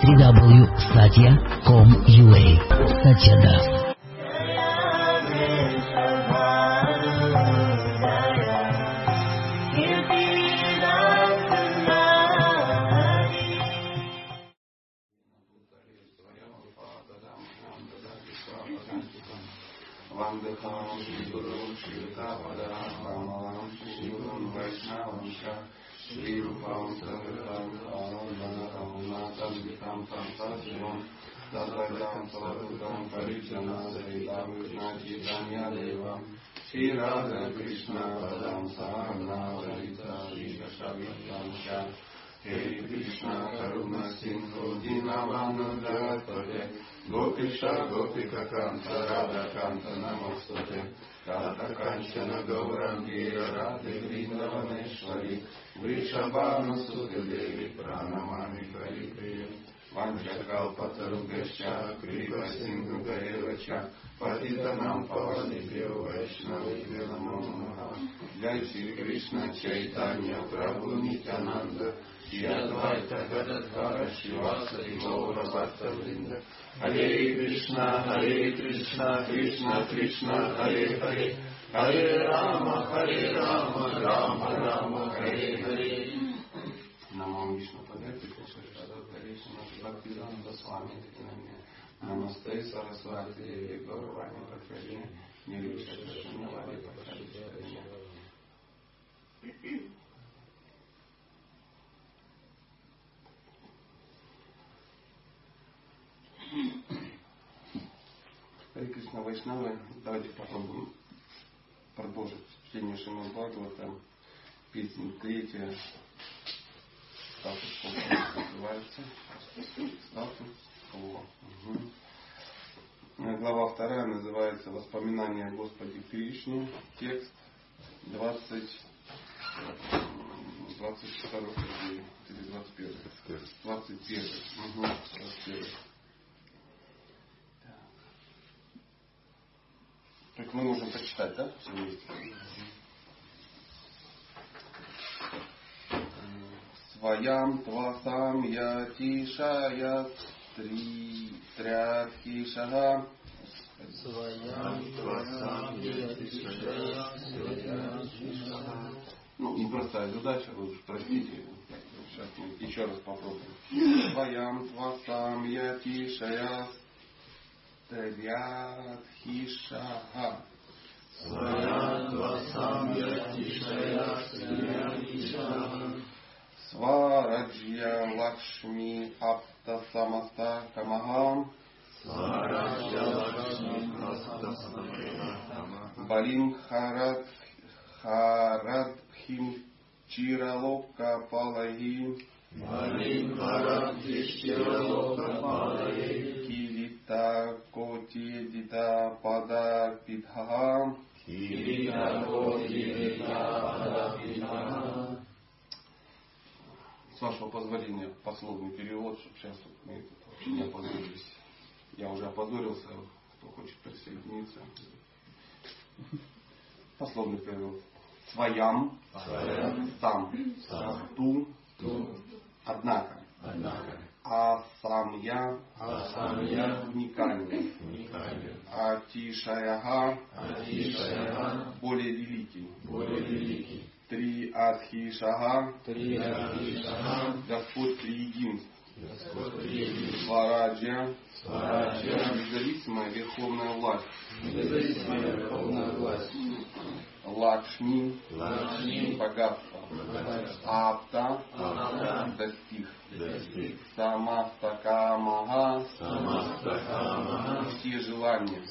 www.satya.com.ua Satya Das Гопиша Гопика Канта Рада Канта Намостате Ката Канчана Гаурамбира Рады Вриндаванешвари Вришабана Сукадеви Пранамами Хариприя Ванчакалпатарубешча Крипа Сингу Гаевача Патитанам Паванибхио Вайшнавибхио Намо Намаха Джай Шри Кришна Чайтанья Прабху Нитянанда Шри Адвайта Гададхара Шиваса и Гаура Бхакта Вринда Харе Кришна, Харе Кришна, Кришна Кришна, Харе Харе, Харе Рама, Харе Рама, Рама Рама, Харе Харе. Намо Вишну Падати, Кашашада, Кришна, Бхактивиданта Свами Тикнаме. Кришна Вайшнавы, давайте попробуем продолжить чтение Шримад Бхагавата, песня третья, статус кого называется, статус кого. Угу. Глава вторая называется «Воспоминания о Господе Кришне», текст 20, 22 или 21. 21. Угу, 21. Так мы можем прочитать, да? Все вместе. Своям твасам я тишая три тряхишага. Твасам я тишая. Ну, непростая задача, вы уж простите. Сейчас мы еще раз попробуем. Своям твасам я тряхишага. Свараджья Лакшми Апта Самаста Камахам Балим Харад Харадхим Чиралока Палаги Балим Харадхишчиралока Палаги Кивита Коти Дита Пада Питхам Кирита Коти Дита Пада Питхам С вашего позволения пословный перевод, чтобы сейчас мы вообще не опозорились. Я уже опозорился, кто хочет присоединиться. Пословный перевод. Своям, Своям, сам, сам, ту, ту, однако, однако, а сам я а сам я уникальный, уникален, а тишаяга а более великий. более великий. Три адхишага Три Адхишага, Господь. Господь Триедин, Свараджа Свараджа, независимая верховная власть. независимая верховная власть, Лакшми. Лакшми, богатство. Апта, достиг. достиг, Самастакамага. Самастакама, все желания.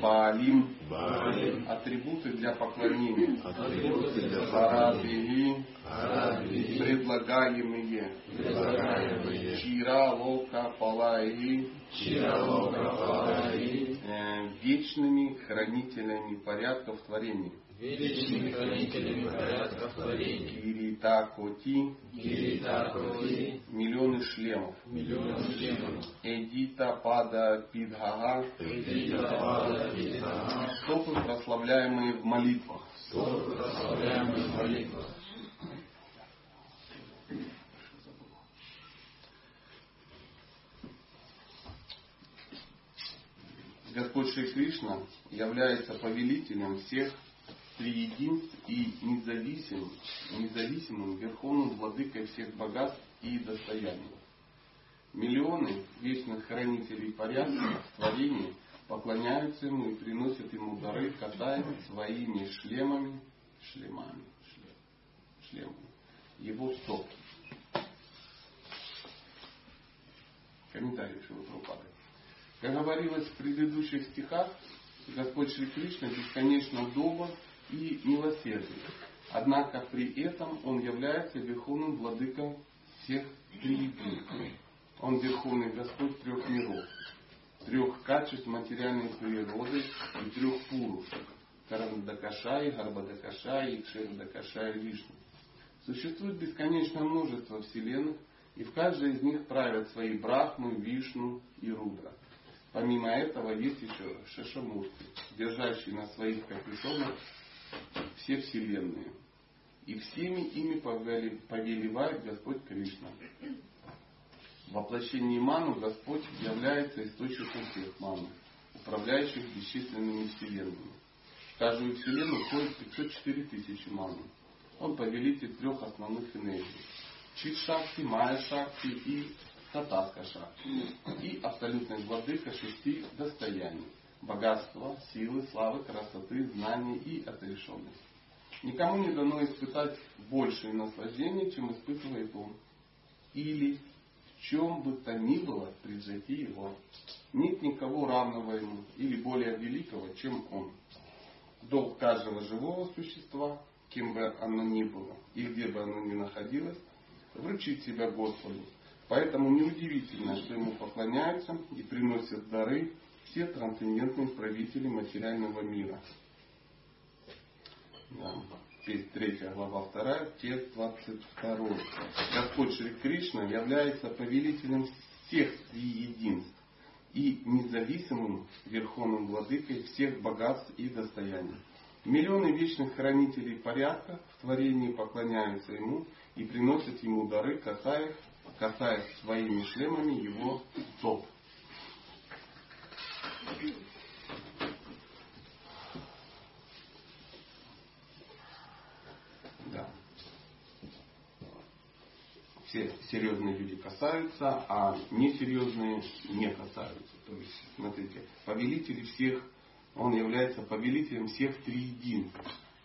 Баалим Балим, атрибуты для поклонения. Арадхи, предлагаемые. предлагаемые, Чира лока палаи Чиралока Палаи, вечными хранителями порядков творения. вечными хранителями порядков творений, Кирита Коти Кирита Коти, миллионы шлемов. миллионы членов, Эдита Пада Пидхага Эдита Пада Питана, стопы, прославляемые в молитвах. стопы прославляемых молитвах, Господь Шри Кришна является повелителем всех триединств и независимым, независимым верховным владыкой всех богатств и достояний. Миллионы вечных хранителей порядка в творении поклоняются ему и приносят ему дары, катаясь своими шлемами, шлемами, шлем, шлемами, его стоп. Комментарий Шилапрапады. Как говорилось в предыдущих стихах, Господь Шри Кришна бесконечно добр и милосерден. Однако при этом Он является верховным владыком всех триединств. Он Верховный Господь трех миров, трех качеств материальной природы и трех пурушек. Карандакашай, Гарбадакашай и Кшердакашай Вишну. Существует бесконечное множество вселенных, и в каждой из них правят свои Брахмы, Вишну и Рудра. Помимо этого есть еще Шашамурти, держащий на своих капюшонах все вселенные. И всеми ими повелевает Господь Кришна. В воплощении ману Господь является источником всех ману, управляющих бесчисленными вселенными. В каждую вселенную входит 504 тысячи ману. Он повелитель трех основных энергий. Чит Шакти, Майя Шакти и Татаска Шакти. И абсолютный владыка шести достояний. Богатства, силы, славы, красоты, знаний и отрешенности. Никому не дано испытать большее наслаждение, чем испытывает он. Или чем бы то ни было превзойти его. Нет никого равного ему или более великого, чем он. Долг каждого живого существа, кем бы оно ни было и где бы оно ни находилось, вручить себя Господу. Поэтому неудивительно, что ему поклоняются и приносят дары все трансцендентные правители материального мира. Да. Третья глава 2, текст 22. Господь Шри Кришна является повелителем всех единств и независимым верховным владыкой всех богатств и достояний. Миллионы вечных хранителей порядка в творении поклоняются ему и приносят ему дары, касаясь, касаясь своими шлемами его топ. все серьезные люди касаются, а несерьезные не касаются. То есть, смотрите, повелитель всех, он является повелителем всех триединств.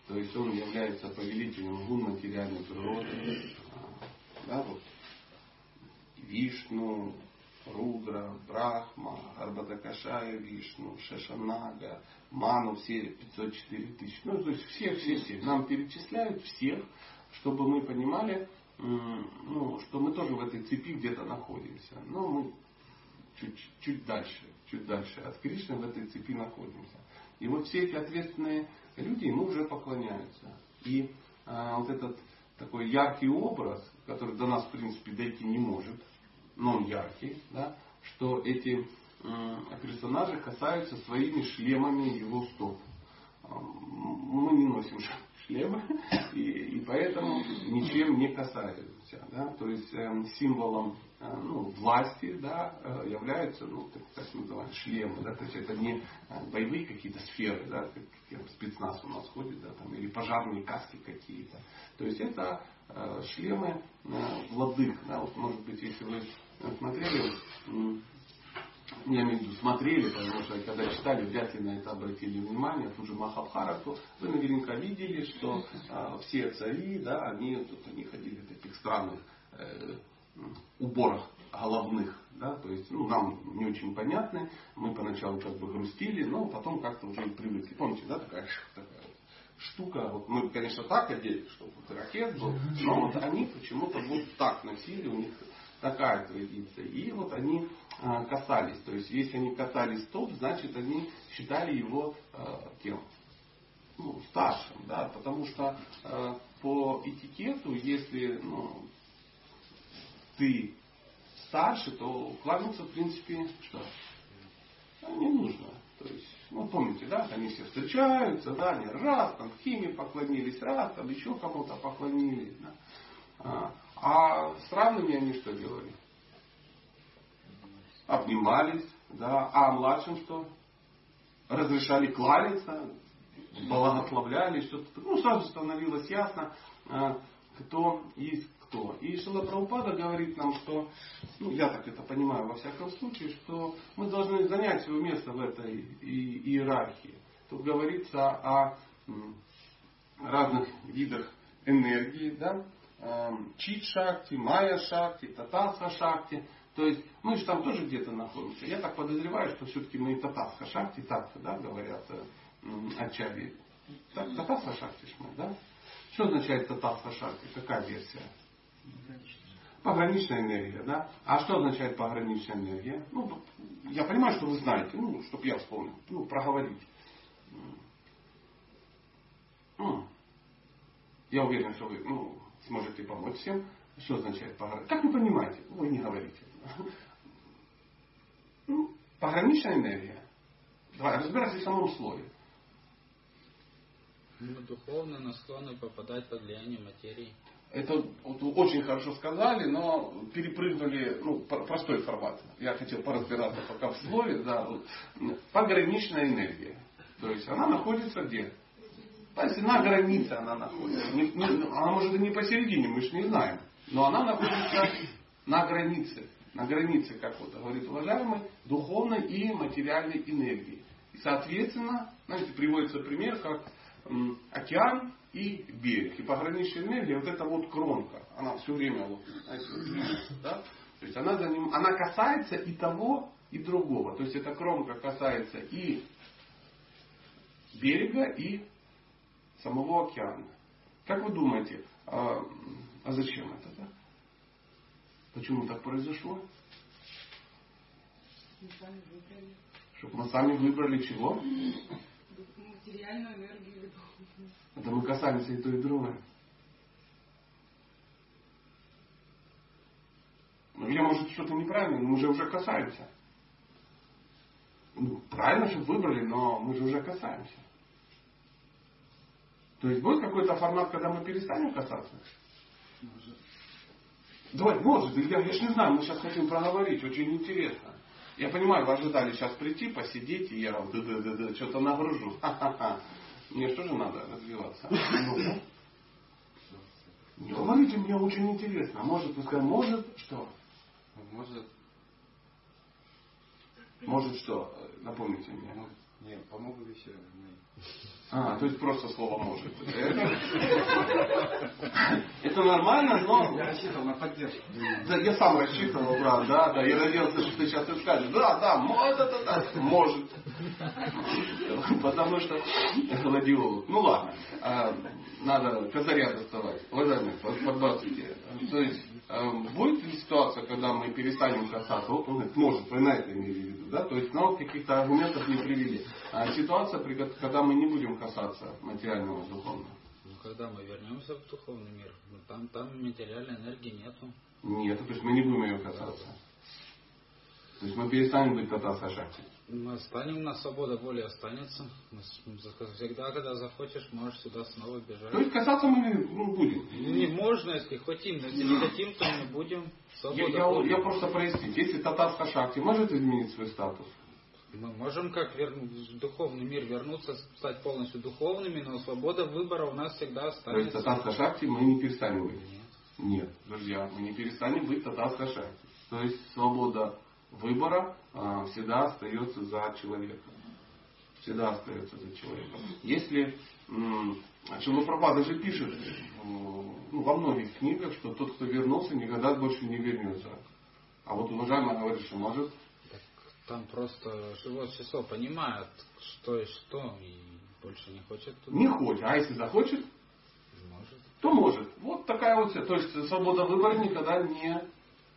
То есть он является повелителем гун материальной природы. Да, вот. Вишну, Рудра, Брахма, Арбатакашая Вишну, Шашанага, Ману, все 504 тысячи. Ну, то есть все, все, все. Нам перечисляют всех, чтобы мы понимали, ну, что мы тоже в этой цепи где-то находимся. Но мы чуть, чуть дальше, чуть дальше от Кришны в этой цепи находимся. И вот все эти ответственные люди ему уже поклоняются. И а, вот этот такой яркий образ, который до нас в принципе дойти не может, но он яркий, да, что эти персонажи касаются своими шлемами его стоп. Мы не носим шлемы, и, и поэтому ничем не касаются. Да? То есть э, символом э, ну, власти да, э, являются ну, так, так называемые шлемы. Да? То есть это не э, боевые какие-то сферы, да, как, как спецназ у нас ходит, да, там, или пожарные каски какие-то. То есть это шлемы владык. Да? Вот, может быть, если вы смотрели? Я имею в виду, смотрели, потому что когда читали, вряд ли на это обратили внимание, тут же Махабхарату, вы наверняка видели, что э, все цари, да, они, тут они ходили в таких странных э, уборах головных, да, то есть, ну, нам не очень понятны, мы поначалу как бы грустили, но потом как-то уже и привыкли. Помните, да, такая, такая штука, вот мы, конечно, так одели, чтобы вот ракет был, но вот они почему-то вот так носили, у них такая традиция. И вот они а, касались. То есть, если они касались топ, значит, они считали его а, кем? Ну, старшим, да, потому что э, по этикету, если ну, ты старше, то кланяться, в принципе, что? Не нужно. То есть, ну, помните, да, они все встречаются, да, они раз там химии поклонились, раз там еще кому-то поклонились. Да. А, с равными они что делали? Обнимались, да. А младшим что? разрешали кланяться, благословляли, что-то. Ну, сразу становилось ясно, а, кто есть кто. И Шила Прабхупада говорит нам, что, ну, я так это понимаю во всяком случае, что мы должны занять свое место в этой иерархии. Тут говорится о разных видах энергии, да, эм, чит-шакти, майя-шакти, татасха-шакти. То есть мы же там тоже где-то находимся. Я так подозреваю, что все-таки мы татасха-шакти, так да, говорят ачари. Татасха-шакти мы, да? Что означает татасха-шакти? Какая версия? Пограничная энергия, да? А что означает пограничная энергия? Ну, я понимаю, что вы знаете, ну, чтобы я вспомнил, ну, проговорить. Я уверен, что вы ну, сможете помочь всем. Что означает пограничная? Как вы понимаете? Вы не говорите. Ну, пограничная энергия. Давай, разбирайся в самом слове. Мы духовно на склонны попадать под влияние материи. Это вот, очень хорошо сказали, но перепрыгнули ну, простой формат. Я хотел поразбираться пока в слове. Да, вот, пограничная энергия. То есть она находится где? Понимаете, на границе она находится. Она может и не посередине, мы же не знаем. Но она находится на границе. На границе, как вот говорит уважаемый, духовной и материальной энергии. И соответственно, знаете, приводится пример, как океан и берег. И пограничная энергия, вот эта вот кромка, она все время вот, знаете, да? То есть она, за ним, она касается и того, и другого. То есть эта кромка касается и берега, и самого океана. Как вы думаете, а, а зачем это? Да? Почему так произошло? Чтобы мы сами выбрали чего? Материальную энергию. Это мы касаемся и то, и другое. Ну, я, может, что-то неправильно, но мы же уже касаемся. Ну, правильно, что выбрали, но мы же уже касаемся. То есть будет какой-то формат, когда мы перестанем касаться? Может. Давай, может, Илья, я же не знаю, мы сейчас хотим проговорить, очень интересно. Я понимаю, вы ожидали сейчас прийти, посидеть, и я вам да да да да что-то нагружу. Ха-ха-ха. Мне что же надо развиваться? Ну, не говорите, мне очень интересно. Может, пускай, может, что? Может. Может что? Напомните мне. Не, помогу еще. А, то есть просто слово может. Это, нормально, но... Я рассчитывал на поддержку. Да, я сам рассчитывал, брат, да, да. Я надеялся, что ты сейчас и скажешь. Да, да, может, да, да, может. Потому что гладиолог. Ну ладно, а, надо козыря доставать. Уважаемые, подбрасывайте. То есть будет ли ситуация, когда мы перестанем касаться, вот он говорит, может, вы на это имели в виду, да, то есть нам каких-то аргументов не привели. А ситуация, когда мы не будем касаться материального духовного. Ну, когда мы вернемся в духовный мир, ну, там, там материальной энергии нету. Нет, то есть мы не будем ее касаться. То есть мы перестанем быть татаса шакти. Мы останем, на свобода воли останется. Всегда, когда захочешь, можешь сюда снова бежать. То есть касаться мы ну, будем? Не можно, если хотим. Но если не хотим, то не будем. Свобода я, воли. я, я просто прояснить. Если татарска шахти может изменить свой статус? Мы можем как вернуть, в духовный мир вернуться, стать полностью духовными, но свобода выбора у нас всегда останется. То есть татарска шахти мы не перестанем быть? Нет. Нет, друзья, мы не перестанем быть татарска шахти. То есть свобода выбора всегда остается за человеком. Всегда остается за человеком. Если Чилупрапада же пишет ну, во многих книгах, что тот, кто вернулся, никогда больше не вернется. А вот уважаемый говорит, что может. Так, там просто живот часов понимает, что и что, и больше не хочет. Туда. Не хочет. А если захочет, может. то может. Вот такая вот. То есть свобода выбора никогда не,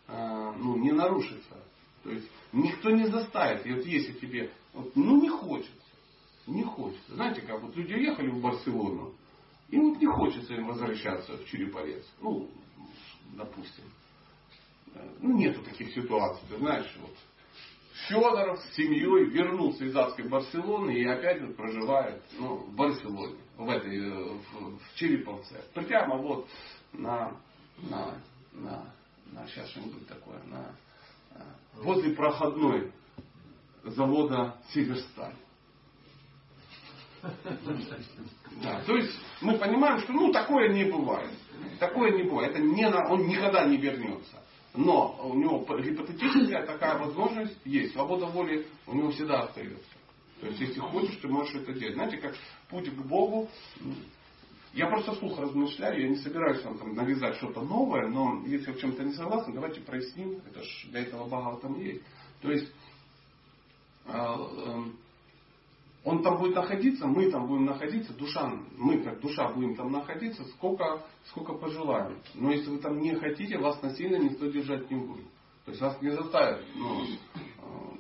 а, ну, не нарушится. То есть никто не заставит. И вот если тебе, вот, ну не хочется, не хочется. Знаете, как вот люди уехали в Барселону, и вот не хочется им возвращаться в Череповец. Ну, допустим. Ну, нету таких ситуаций. Ты знаешь, вот Федоров с семьей вернулся из адской Барселоны и опять вот проживает ну, в Барселоне, в этой, э, в, в Череповце. Прямо вот на, на, на, на сейчас что-нибудь такое, на возле проходной завода Северсталь. Да, то есть мы понимаем, что ну такое не бывает. Такое не бывает. Это не на, он никогда не вернется. Но у него гипотетическая такая возможность есть. Свобода воли у него всегда остается. То есть, если хочешь, ты можешь это делать. Знаете, как путь к Богу. Я просто вслух размышляю, я не собираюсь вам там навязать что-то новое, но если вы в чем-то не согласны, давайте проясним. Это ж для этого Бага там есть. То есть, а, эм, он там будет находиться, мы там будем находиться, душа, мы как душа будем там находиться, сколько, сколько пожелаем. Но если вы там не хотите, вас насильно никто держать не будет. То есть вас не заставят ну, э,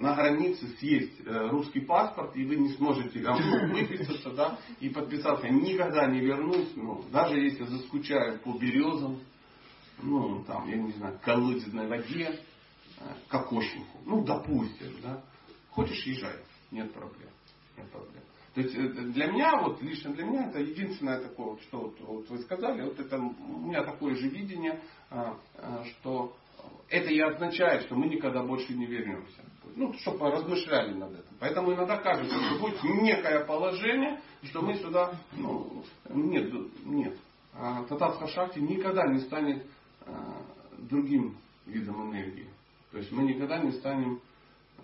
на границе съесть э, русский паспорт, и вы не сможете выписаться, да, и подписаться. Никогда не вернусь, ну, даже если заскучаю по березам, ну, там, я не знаю, колодезной воде, э, кокошнику. Ну, допустим, да. Хочешь, езжай, нет проблем проблем. То есть э, для меня, вот лично для меня, это единственное такое, что вот, вот вы сказали, вот это у меня такое же видение, что это и означает, что мы никогда больше не вернемся. Ну, чтобы размышляли над этим. Поэтому иногда кажется, что будет некое положение, что мы сюда, ну, нет, нет. А Татарская шахти никогда не станет а, другим видом энергии. То есть мы никогда не станем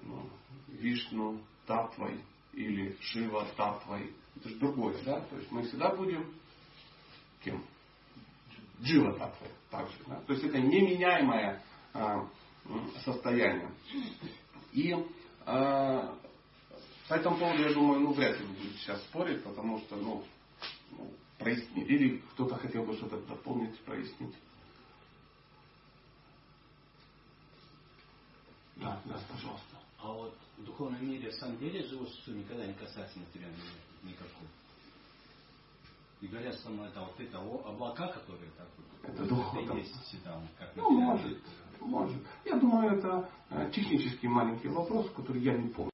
ну, Вишну, Татвой, или Шива, Татвой. Это же другое, да? То есть мы всегда будем кем? Джива Татвой. Также, да? То есть это неменяемое а, состояние. И а, по этому поводу, я думаю, ну, вряд ли будут сейчас спорить, потому что, ну, ну прояснить. Или кто-то хотел бы что-то дополнить, прояснить. Да, да, пожалуйста. А вот в духовном мире в самом деле живое существо никогда не касается материального никакого. И говорят, что ну, это вот это облака, которые так вот, это духовно. есть всегда, как ну, может, может. Я думаю, это э, технический маленький вопрос, который я не помню.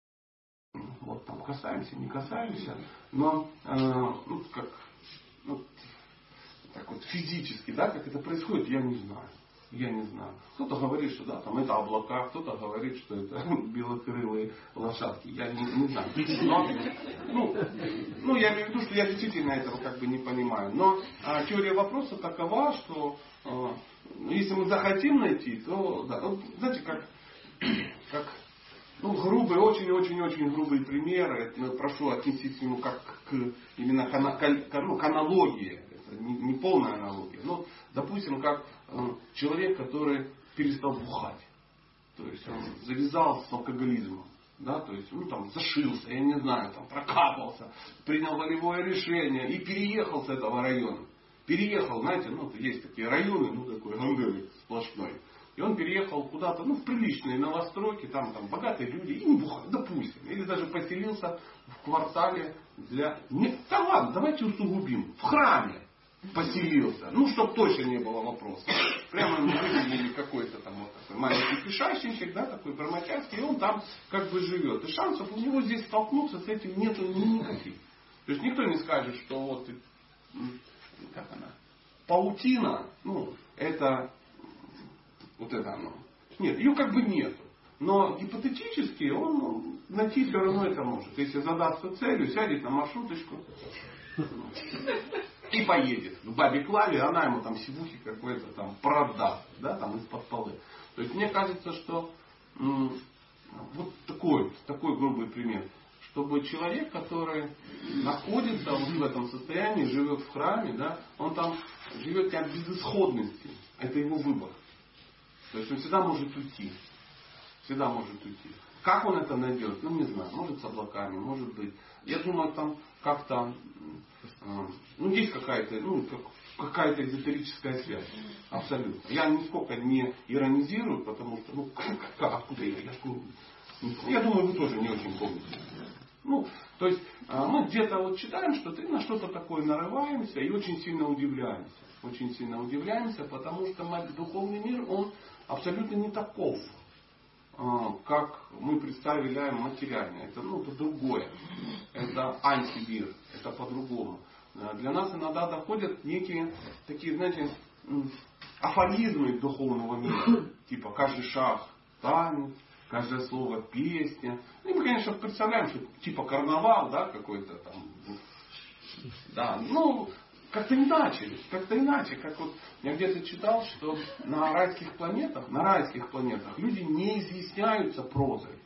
Вот там касаемся, не касаемся, но э, ну, как ну, так вот физически, да, как это происходит, я не знаю. Я не знаю. Кто-то говорит, что да, там это облака, кто-то говорит, что это белокрылые лошадки. Я не, не знаю. Но, ну, ну, я имею в виду, что я действительно этого как бы не понимаю. Но а, теория вопроса такова, что а, если мы захотим найти, то да, ну, знаете, как, как ну, грубый, очень-очень-очень грубый пример. Это, ну, прошу отнестись к нему как к именно к, ну, к аналогии. Это не, не полная аналогия. Но, допустим, как человек, который перестал бухать. То есть он завязал с алкоголизмом. Да, то есть, ну, там, зашился, я не знаю, там, прокапался, принял волевое решение и переехал с этого района. Переехал, знаете, ну, есть такие районы, ну, такой гангелик сплошной. И он переехал куда-то, ну, в приличные новостройки, там, там, богатые люди, и не бухают, допустим. Или даже поселился в квартале для... Нет, да ладно, давайте усугубим. В храме поселился. Ну, чтобы точно не было вопросов. Прямо мы выделили какой-то там вот такой маленький пешащенчик, да, такой бормочанский, и он там как бы живет. И шансов у него здесь столкнуться с этим нету никаких. То есть никто не скажет, что вот как она, паутина, ну, это вот это оно. Нет, ее как бы нету. Но гипотетически он ну, найти все равно это может. Если задастся целью, сядет на маршруточку, и поедет к бабе Клаве, она ему там сивухи какой-то там продаст, да, там из-под полы. То есть мне кажется, что вот такой, такой грубый пример. Чтобы человек, который находится вот в этом состоянии, живет в храме, да, он там живет как безысходности. Это его выбор. То есть он всегда может уйти. Всегда может уйти. Как он это найдет? Ну, не знаю. Может с облаками, может быть. Я думаю, там как-то а, ну, есть какая-то, ну, какая-то эзотерическая связь. Абсолютно. Я нисколько не иронизирую, потому что, ну, как, откуда я? Я, я думаю, вы тоже не очень помните. Ну, то есть а, мы где-то вот читаем что-то и на что-то такое нарываемся и очень сильно удивляемся. Очень сильно удивляемся, потому что духовный мир, он абсолютно не таков, а, как мы представляем материально. Это, ну, это другое. Это антимир. Это по-другому. А, для нас иногда доходят некие такие, знаете, афоризмы духовного мира. Типа каждый шаг танец, каждое слово песня. И мы, конечно, представляем, что типа карнавал, да, какой-то там Да, ну, как-то иначе, как-то иначе, как вот я где-то читал, что на райских планетах, на райских планетах люди не изъясняются прозой.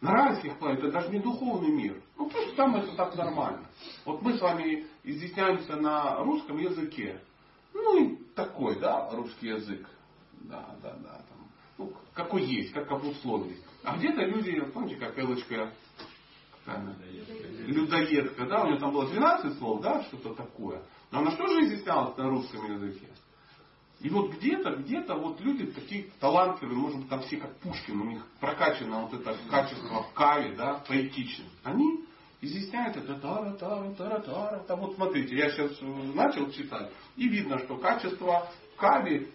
На райских планетах, даже не духовный мир. Ну, просто там это так нормально. Вот мы с вами изъясняемся на русском языке. Ну, и такой, да, русский язык. Да, да, да. Там, ну, какой есть, как обусловились. А где-то люди, помните, как Элочка людоедка, да, у нее там было 12 слов, да, что-то такое. Но она что же изъяснялась на русском языке? И вот где-то, где-то вот люди такие талантливые, может быть, там все как Пушкин, у них прокачано вот это качество в каве, да, поэтичность. Они изъясняют это тара тара тара тара там вот смотрите я сейчас начал читать и видно что качество в каве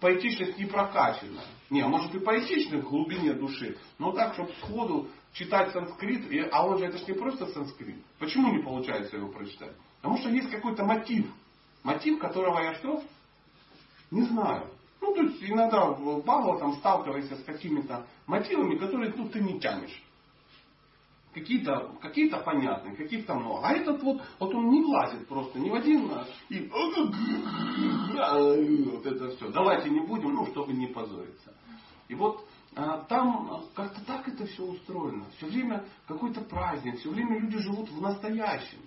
поэтичность не прокачана не может и поэтичность в глубине души но так чтобы сходу читать санскрит, и, а он же это же не просто санскрит. Почему не получается его прочитать? Потому что есть какой-то мотив. Мотив, которого я что? Не знаю. Ну, то есть иногда в там сталкиваешься с какими-то мотивами, которые ну, ты не тянешь. Какие-то какие понятные, каких-то много. А этот вот, вот он не влазит просто ни в один и вот это все. Давайте не будем, ну, чтобы не позориться. И вот а, там как-то так это все устроено. Все время какой-то праздник, все время люди живут в настоящем.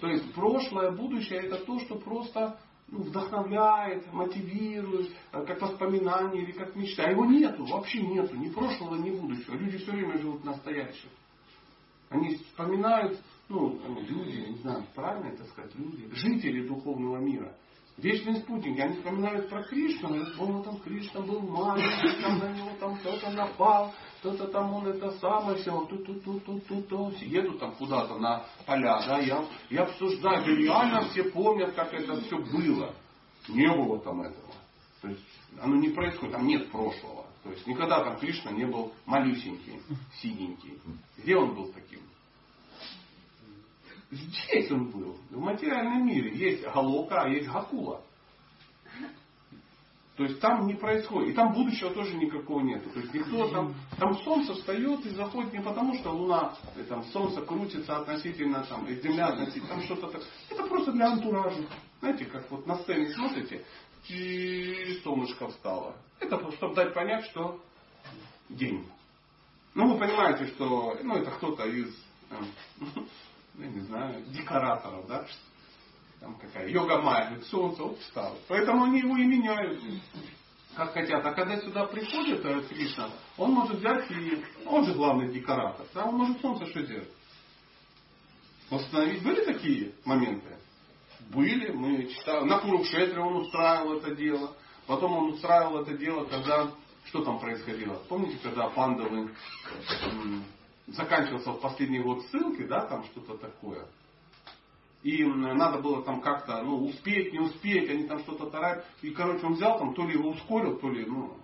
То есть прошлое, будущее это то, что просто ну, вдохновляет, мотивирует, а, как воспоминание или как мечта. А его нету, вообще нету, ни прошлого, ни будущего. Люди все время живут в настоящем. Они вспоминают, ну, люди, не знаю, правильно это сказать, люди, жители духовного мира. Вечные спутники, они вспоминают про Кришну, и помню, там Кришна был маленький, там на него там кто-то напал, кто-то там он это самое, все, тут тут тут тут тут тут едут там куда-то на поля, да, я, я обсуждаю, да реально все помнят, как это все было. Не было там этого. То есть оно не происходит, там нет прошлого. То есть никогда там Кришна не был малюсенький, синенький. Где он был таким? Здесь он был. В материальном мире есть Галока, а есть Гакула. То есть там не происходит. И там будущего тоже никакого нет. То есть никто там, там солнце встает и заходит не потому, что Луна, и там солнце крутится относительно, там, и Земля относительно, там что-то так. Это просто для антуража. Знаете, как вот на сцене смотрите, и солнышко встало. Это чтобы дать понять, что день. Ну, вы понимаете, что ну, это кто-то из эм, я не знаю, декораторов, да, там какая йога майя, солнце вот встало. Поэтому они его и меняют, как хотят. А когда сюда приходит э, Кришна, он может взять и, он же главный декоратор, да, он может солнце что делать? Восстановить. Были такие моменты? Были, мы читали. На Курукшетре он устраивал это дело. Потом он устраивал это дело, когда что там происходило? Помните, когда пандовы заканчивался в последний год ссылки, да, там что-то такое. И надо было там как-то, ну, успеть, не успеть, они там что-то тарают. И, короче, он взял там, то ли его ускорил, то ли, ну,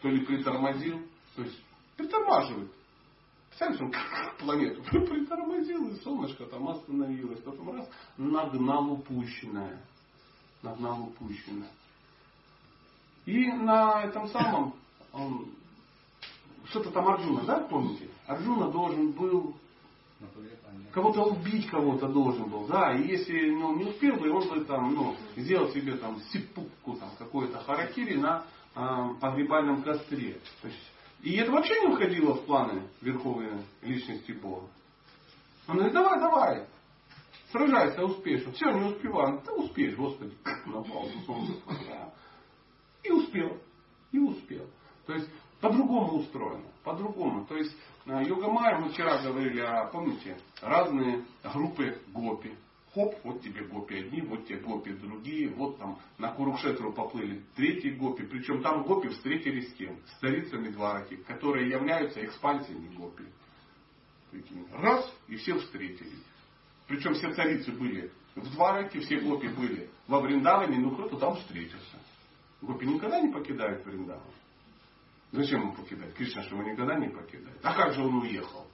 то ли притормозил. То есть, притормаживает. Представляете, он планету притормозил, и солнышко там остановилось. Потом раз, нагнал упущенное. Нагнал упущенное. И на этом самом, он, что-то там Арджуна, да, помните? Арджуна должен был кого-то убить кого-то должен был, да, и если ну, не успел бы, он бы там, ну, сделал себе там сипукку, там, какой-то харакири на э, погребальном костре. То есть, и это вообще не входило в планы верховной личности Бога. Он говорит, давай, давай, сражайся успешно. Все, не успеваю. Ты успеешь, Господи, напал на солнце. И успел. И успел. То есть по-другому устроено. По-другому. То есть э, йога майя, мы вчера говорили, о, помните, разные группы гопи. Хоп, вот тебе гопи одни, вот тебе гопи другие, вот там на Курукшетру поплыли третьи гопи, причем там гопи встретились с кем? С царицами Двараки, которые являются экспансиями гопи. Раз, и все встретились. Причем все царицы были в Двараке, все гопи были во Вриндаване, ну кто-то там встретился. Гопи никогда не покидают Вриндаван. Зачем ему покидать? Кришна что его никогда не покидает. А как же он уехал?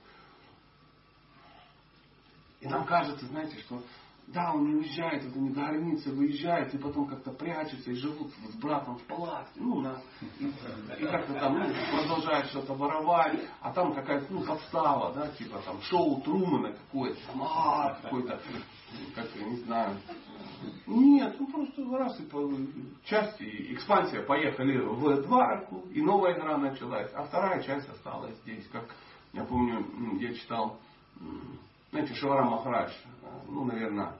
И нам кажется, знаете, что да, он не уезжает, это не до границы выезжает, и потом как-то прячется и живут с братом в палатке, ну, на, и, как-то там ну, продолжает что-то воровать, а там какая-то, ну, подстава, да, типа там шоу Трумана какое-то, там, а, какой-то, как я не знаю. Нет, ну просто раз и по части экспансия поехали в Эдварку, и новая игра началась, а вторая часть осталась здесь, как я помню, я читал, знаете, Шивара Махарадж, ну, наверное,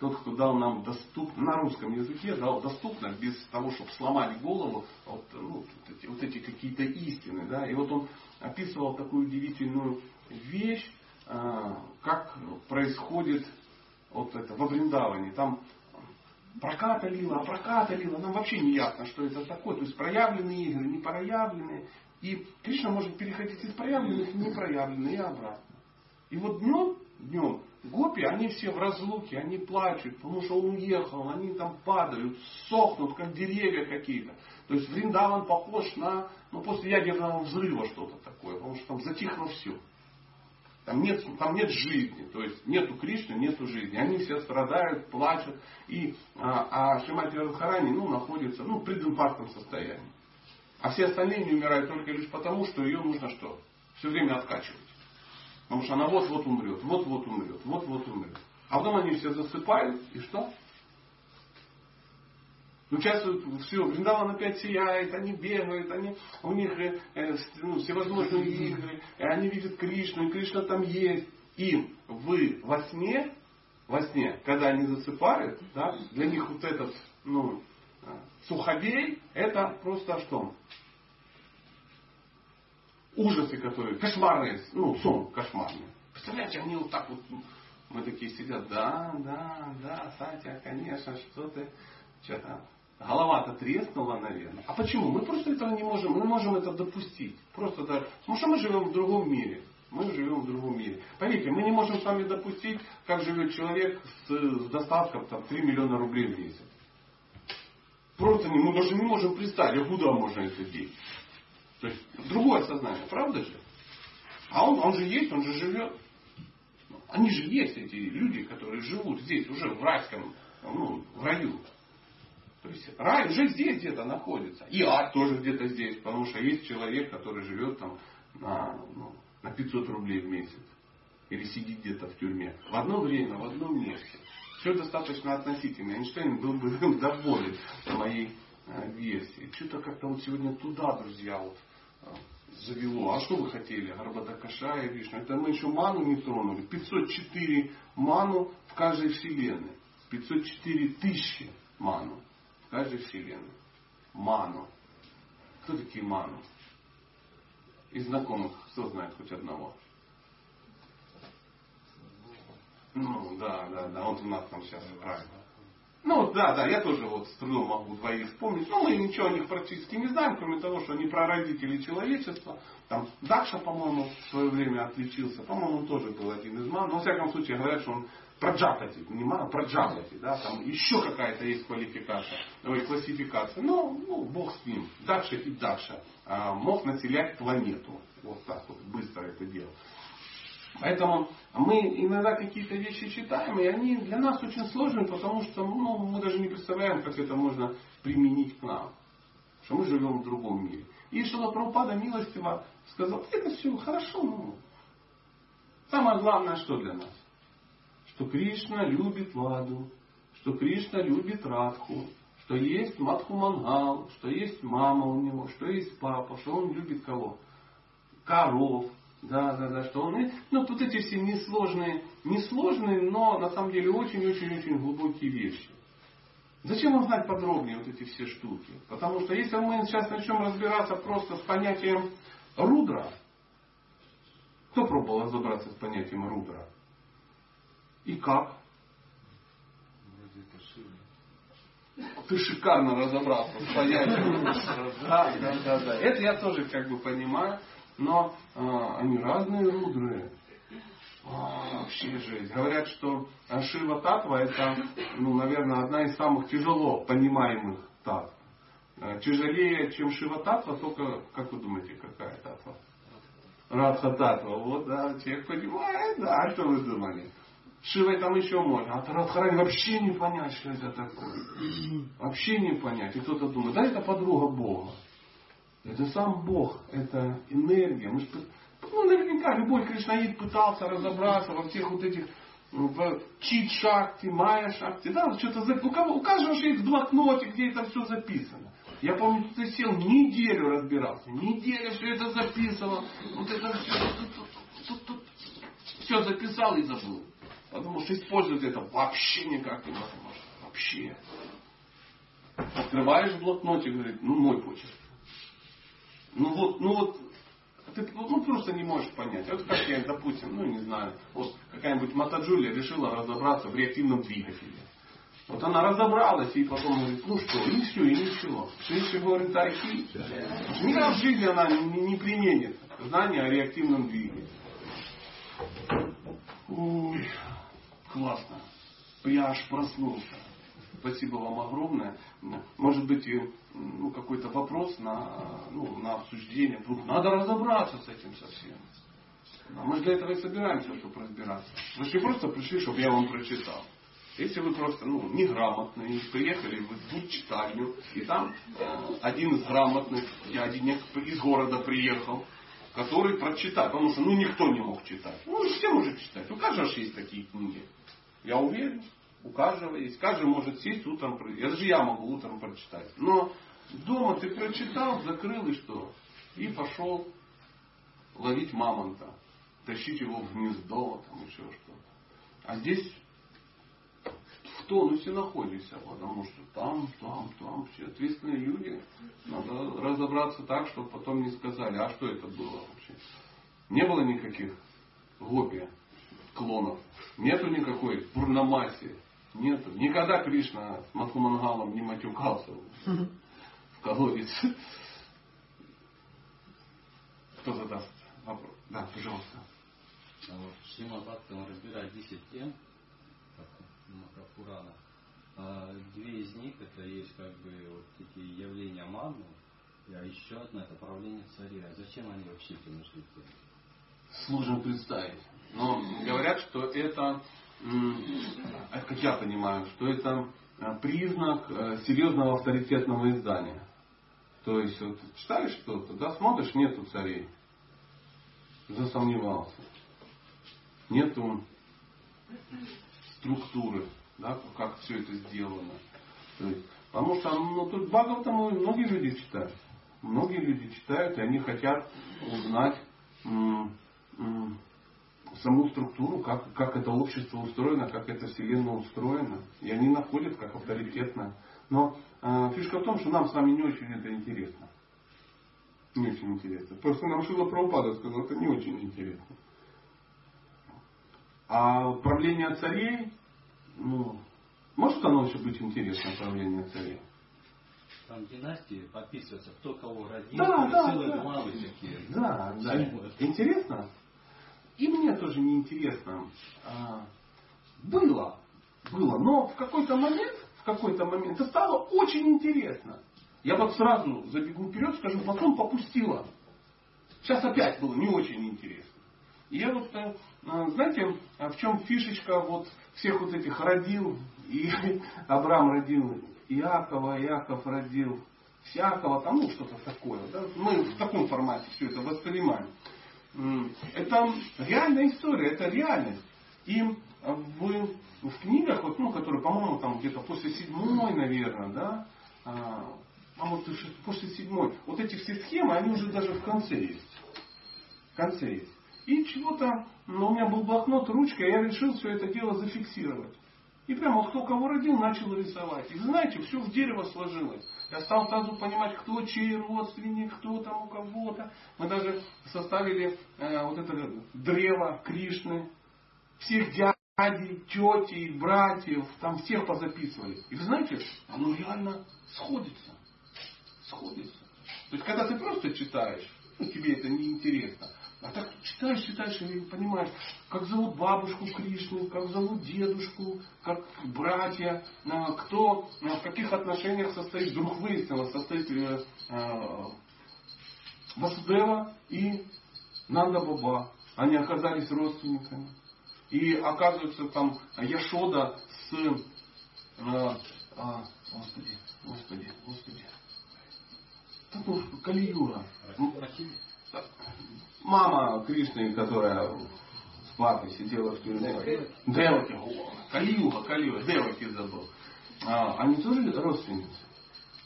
тот, кто дал нам доступно, на русском языке, дал доступно, без того, чтобы сломать голову, вот, ну, вот эти, вот эти какие-то истины. Да? И вот он описывал такую удивительную вещь, а, как происходит вот это во Вриндаване. Там проката лила, а проката лила, нам вообще не ясно, что это такое. То есть проявленные игры, не проявленные. И Кришна может переходить из проявленных в непроявленные и обратно. И вот днем, днем Гопи, они все в разлуке, они плачут, потому что он уехал, они там падают, сохнут, как деревья какие-то. То есть Вриндаван похож на, ну, после ядерного взрыва что-то такое, потому что там затихло все. Там нет, там нет жизни, то есть нету Кришны, нету жизни. Они все страдают, плачут. И, а, а Шимати Радхарани ну, находится ну, в прединфарктном состоянии. А все остальные не умирают только лишь потому, что ее нужно что? Все время откачивать. Потому что она вот-вот умрет, вот-вот умрет, вот-вот умрет. А потом они все засыпают, и что? Ну, участвуют, все, Вриндаван опять сияет, они бегают, они, у них э, э ну, всевозможные игры, они видят Кришну, и Кришна там есть. И вы во сне, во сне, когда они засыпают, да, для них вот этот, ну, э, сухобей, это просто что? Ужасы, которые, кошмарные, ну, сон кошмарный. Представляете, они вот так вот, мы такие сидят, да, да, да, Сатя, конечно, что ты, что-то, голова-то треснула, наверное. А почему? Мы просто этого не можем, мы можем это допустить. Просто так, потому что мы живем в другом мире. Мы живем в другом мире. Поверьте, мы не можем с вами допустить, как живет человек с, с достатком там, 3 миллиона рублей в месяц. Просто не, мы даже не можем представить, а куда можно это деть. То есть другое сознание, правда же? А он, он же есть, он же живет. Они же есть, эти люди, которые живут здесь, уже в райском, ну, в раю. То есть рай уже здесь где-то находится. И ад тоже где-то здесь, потому что есть человек, который живет там на, ну, на 500 рублей в месяц. Или сидит где-то в тюрьме. В одно время, в одном месте. Все достаточно относительно. Эйнштейн был бы доволен моей э, версии. Что-то как-то вот сегодня туда, друзья, вот завело. А что вы хотели? Гарбата Кашая, Вишну. Это мы еще ману не тронули. 504 ману в каждой вселенной. 504 тысячи ману в каждой вселенной. Ману. Кто такие ману? Из знакомых, кто знает хоть одного? Ну, да, да, да, он у нас там сейчас правильно. Ну да, да, я тоже вот с трудом могу двоих вспомнить. Но мы ничего о них практически не знаем, кроме того, что они прародители человечества. Там Дакша, по-моему, в свое время отличился. По-моему, он тоже был один из ман. Но, во всяком случае, говорят, что он проджапати, не ман, проджапати, да, там еще какая-то есть квалификация, ой, классификация. Ну, ну, бог с ним. Дакша и Дакша а, мог населять планету. Вот так вот быстро это делал. Поэтому мы иногда какие-то вещи читаем, и они для нас очень сложные, потому что ну, мы даже не представляем, как это можно применить к нам. Что мы живем в другом мире. И что Прабхупада милостиво сказал, это все хорошо, ну. Самое главное, что для нас? Что Кришна любит Ладу, что Кришна любит Радху, что есть Мадху Мангал, что есть мама у него, что есть папа, что он любит кого? Коров, да, да, да, что он... Ну, тут эти все несложные, несложные, но на самом деле очень-очень-очень глубокие вещи. Зачем вам знать подробнее вот эти все штуки? Потому что если мы сейчас начнем разбираться просто с понятием рудра, кто пробовал разобраться с понятием рудра? И как? Ты шикарно разобрался с понятием. Да, да, да, да. Это я тоже как бы понимаю. Но а, они разные рудры. А, вообще жесть. Говорят, что Шива Татва это, ну, наверное, одна из самых тяжело понимаемых татв. А, тяжелее, чем Шива Татва, только, как вы думаете, какая татва? Радха Татва. Вот, да, человек понимает, да, а что вы думали? Шивой там еще можно, а Радхарани вообще не понять, что это такое. Вообще не понять. И кто-то думает, да это подруга Бога. Это сам Бог, это энергия. Мы же, ну, наверняка любой кришнаид пытался разобраться во всех вот этих в чит шахте, майя шахте, да, что-то у, кого, у каждого же есть блокноте, где это все записано. Я помню, ты сел, неделю разбирался, неделю все это записывал, вот это все, все записал и забыл. Потому что использовать это вообще никак невозможно. Вообще. Открываешь в блокноте, говорит, ну мой почерк. Ну вот, ну вот, ты ну, просто не можешь понять. Вот как я, допустим, ну не знаю, вот какая-нибудь Матаджулия решила разобраться в реактивном двигателе. Вот она разобралась и потом говорит, ну что, и все, и ничего. Следующий говорит, архи. Никогда в жизни она не, не применит знания о реактивном двигателе. Ой, классно. Я аж проснулся. Спасибо вам огромное. Может быть, ну, какой-то вопрос на, ну, на обсуждение. Вдруг надо разобраться с этим совсем. А мы же для этого и собираемся, чтобы разбираться. Вы же просто пришли, чтобы я вам прочитал. Если вы просто ну, неграмотные, приехали в читальню, и там э, один из грамотных, я один из города приехал, который прочитает, потому что ну никто не мог читать. Ну все может читать. У каждого же есть такие книги. Я уверен, у каждого есть. Каждый может сесть утром, это же я могу утром прочитать. Но дома ты прочитал, закрыл и что? И пошел ловить мамонта, тащить его в гнездо, там еще что-то. А здесь в тонусе находишься, потому что там, там, там все ответственные люди. Надо разобраться так, чтобы потом не сказали, а что это было вообще. Не было никаких гопи, клонов. Нету никакой пурнамаси. Нету. Никогда Кришна с Махумангалом не матюкался колодец. Кто задаст вопрос? Да, пожалуйста. А вот Шрима Бхактам разбирает 10 тем, Махапурана. А две из них это есть как бы вот такие явления манны, а еще одно это правление царя. А зачем они вообще нужны? Сложно представить. Но говорят, что это, как я понимаю, что это э, признак э, серьезного авторитетного издания. То есть, вот, читаешь что-то, да, смотришь, нету царей. Засомневался. Нету структуры, да, как все это сделано. То есть, потому что ну, тут Багов там многие люди читают. Многие люди читают, и они хотят узнать саму структуру, как, как это общество устроено, как эта вселенная устроена. И они находят как авторитетно. Но фишка в том, что нам с вами не очень это интересно. Не очень интересно. Просто нам Шила Прабхупада сказал, это не очень интересно. А правление царей, ну, может оно еще быть интересно, правление царей? Там династии подписываются, кто кого родил, да, да, целые да. главы такие. Да, да. Интересно? И мне тоже не интересно. А, было, было, но в какой-то момент, какой-то момент это стало очень интересно. Я вот сразу забегу вперед, скажу, потом попустила. Сейчас опять было не очень интересно. И я вот, э, знаете, в чем фишечка вот всех вот этих родил, и Абрам родил Иакова, Иаков родил всякого, там, ну, что-то такое. Да? Мы в таком формате все это воспринимаем. Это реальная история, это реальность. И в, в книгах, вот, ну, которые, по-моему, там где-то после седьмой, наверное, да, а, а вот после седьмой, вот эти все схемы, они уже даже в конце есть. В конце есть. И чего-то, ну, у меня был блокнот, ручка, я решил все это дело зафиксировать. И прямо кто кого родил, начал рисовать. И знаете, все в дерево сложилось. Я стал сразу понимать, кто чей родственник, кто там у кого-то. Мы даже составили э, вот это древо Кришны. Всех дядей, тетей, братьев, там всех позаписывали. И вы знаете, оно реально сходится. Сходится. То есть, когда ты просто читаешь, ну, тебе это не интересно. А так читаешь, читаешь и понимаешь, как зовут бабушку Кришну, как зовут дедушку, как братья, а, кто а, в каких отношениях состоит, вдруг выяснилось, состоит э, э, Васудева и Нанда Баба. Они оказались родственниками. И оказывается там Яшода с... Э, а, господи, господи, господи. Ну, Калиюра. Мама Кришны, которая с папой сидела в тюрьме. Деваки. Калиюга, Калиюга. Деваки забыл. А, они тоже родственницы.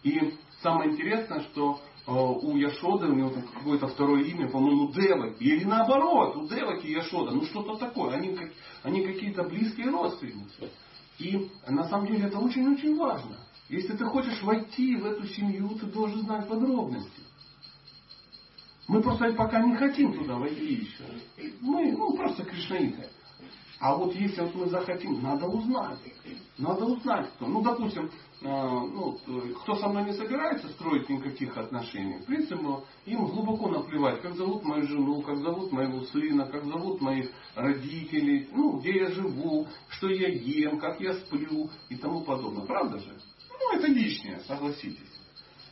И самое интересное, что э, у Яшоды, у него какое-то второе имя, по-моему, Деваки. Или наоборот, у Деваки Яшода. Ну что-то такое. Они, они какие-то близкие родственницы. И на самом деле это очень-очень важно. Если ты хочешь войти в эту семью, ты должен знать подробности. Мы просто пока не хотим туда войти еще. Мы ну, просто кришнаиты. А вот если вот мы захотим, надо узнать. Надо узнать, кто. Ну, допустим, э, ну, кто со мной не собирается строить никаких отношений, в принципе, им глубоко наплевать, как зовут мою жену, как зовут моего сына, как зовут моих родителей, ну, где я живу, что я ем, как я сплю и тому подобное. Правда же? Ну, это лишнее, согласитесь.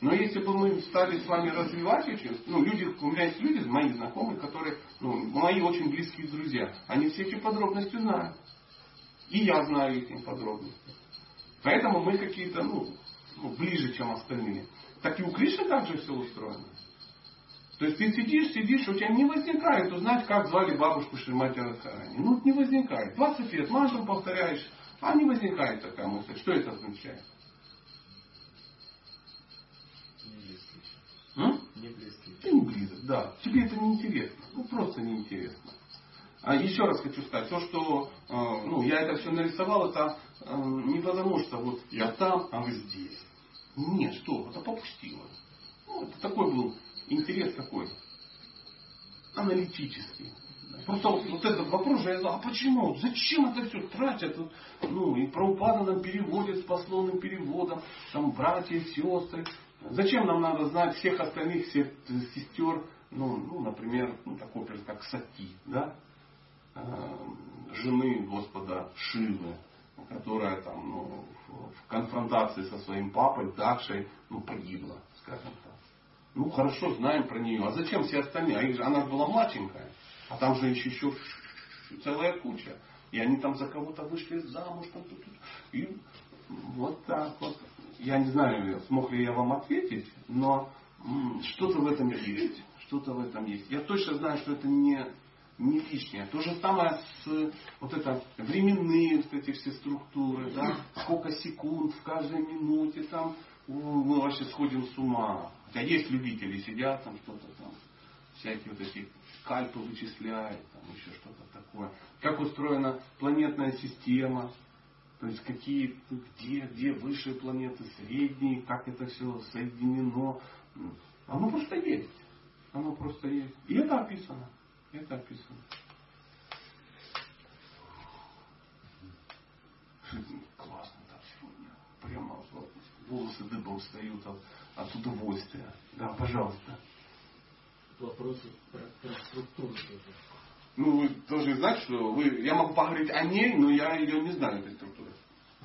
Но если бы мы стали с вами развивать очень, ну, люди, у меня есть люди, мои знакомые, которые, ну, мои очень близкие друзья, они все эти подробности знают. И я знаю эти подробности. Поэтому мы какие-то, ну, ну, ближе, чем остальные. Так и у Кришны также все устроено. То есть ты сидишь, сидишь, у тебя не возникает узнать, как звали бабушку Шримати Радхарани. Ну, не возникает. 20 лет мантру повторяешь, а не возникает такая мысль. Что это означает? Не близкий. Ты не близок, да. Тебе это не интересно. Ну, просто не интересно. А еще раз хочу сказать, то, что э, ну, я это все нарисовал, это э, не потому, что вот я там, а вы здесь. Нет, что, это попустило. Ну, это такой был интерес такой, аналитический. Просто вот, вот этот вопрос же я задал, а почему? Зачем это все тратят? Ну, и Праупада нам переводит с пословным переводом, там братья, сестры. Зачем нам надо знать всех остальных сестер, ну, ну например, ну, такой образ, как Сати, да? Э, жены Господа Шивы, которая там, ну, в конфронтации со своим папой Дакшей ну, погибла, скажем так. Ну, хорошо, знаем про нее. А зачем все остальные? А их же, она была младшенькая. А там же еще, еще целая куча. И они там за кого-то вышли замуж. Там, тут. И вот так вот я не знаю, смог ли я вам ответить, но что-то в этом есть. Что-то в этом есть. Я точно знаю, что это не, не лишнее. То же самое с вот это временные вот эти все структуры, да, сколько секунд в каждой минуте там мы вообще сходим с ума. Хотя есть любители, сидят там что-то там, всякие вот эти кальпы вычисляют, там еще что-то такое. Как устроена планетная система, то есть какие, где, где высшие планеты, средние, как это все соединено. Оно просто есть. Оно просто есть. И это описано. Это описано. Классно там сегодня. Прямо волосы дыбом встают от, от удовольствия. Да, пожалуйста. Вопросы про, про структуру. Ну, вы должны знать, что вы, я могу поговорить о ней, но я ее не знаю, этой структуры.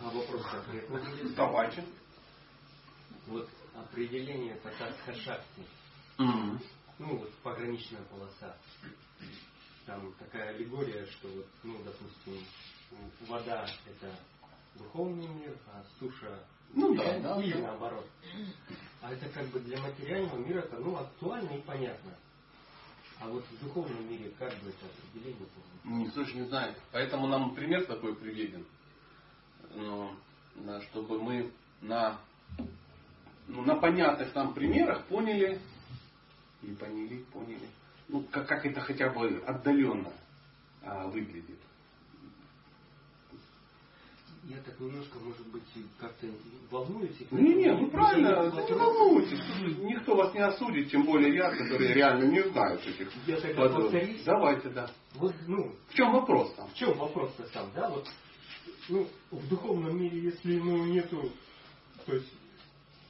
А вопрос конкретно? Давайте. Вот определение татарска шахти. Mm-hmm. Ну, вот пограничная полоса. Там такая аллегория, что вот, ну, допустим, вода это духовный мир, а суша ну, да, да, или да. наоборот. А это как бы для материального мира это ну актуально и понятно. А вот в духовном мире как бы это определение? Никто же не знает. Поэтому нам пример такой приведен ну, чтобы мы на, ну, на понятных нам примерах поняли, и поняли, поняли, ну, как, как это хотя бы отдаленно а, выглядит. Я так немножко, может быть, как-то волнуюсь. Не, не, ну правильно, не волнуйтесь. Никто вас не осудит, тем более я, который реально не знаю этих Я тогда повторюсь. Давайте, да. Вот, ну, в чем вопрос там? В чем вопрос-то сам, да? Вот ну, в духовном мире, если ну, нету, то есть